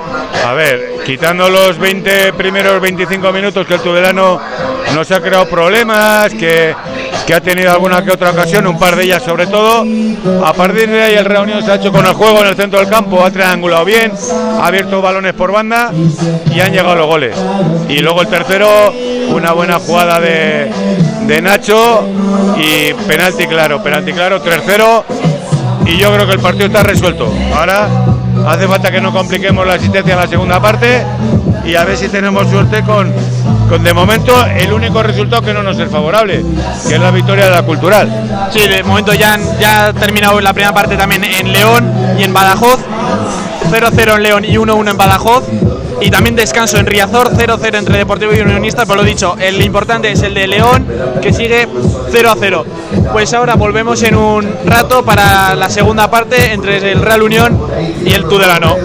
A ver, quitando los 20 primeros 25 minutos que el Tudelano nos ha creado problemas, que, que ha tenido alguna que otra ocasión, un par de ellas sobre todo. A partir de ahí el reunión se ha hecho con el juego en el centro del campo, ha triangulado bien, ha abierto balones por banda y han llegado los goles. Y luego el tercero, una buena jugada de, de Nacho y penalti claro, penalti claro, 3-0 y yo creo que el partido está resuelto. Ahora hace falta que no compliquemos la asistencia en la segunda parte y a ver si tenemos suerte con, con de momento el único resultado que no nos es favorable, que es la victoria de la cultural. Sí, de momento ya, han- ya ha terminado la primera parte también en León y en Badajoz. 0-0 en León y 1-1 en Badajoz. Y también descanso en Riazor, 0-0 entre Deportivo y Unionista. Pero lo dicho, el importante es el de León, que sigue 0-0. Pues ahora volvemos en un rato para la segunda parte entre el Real Unión y el Tudelano.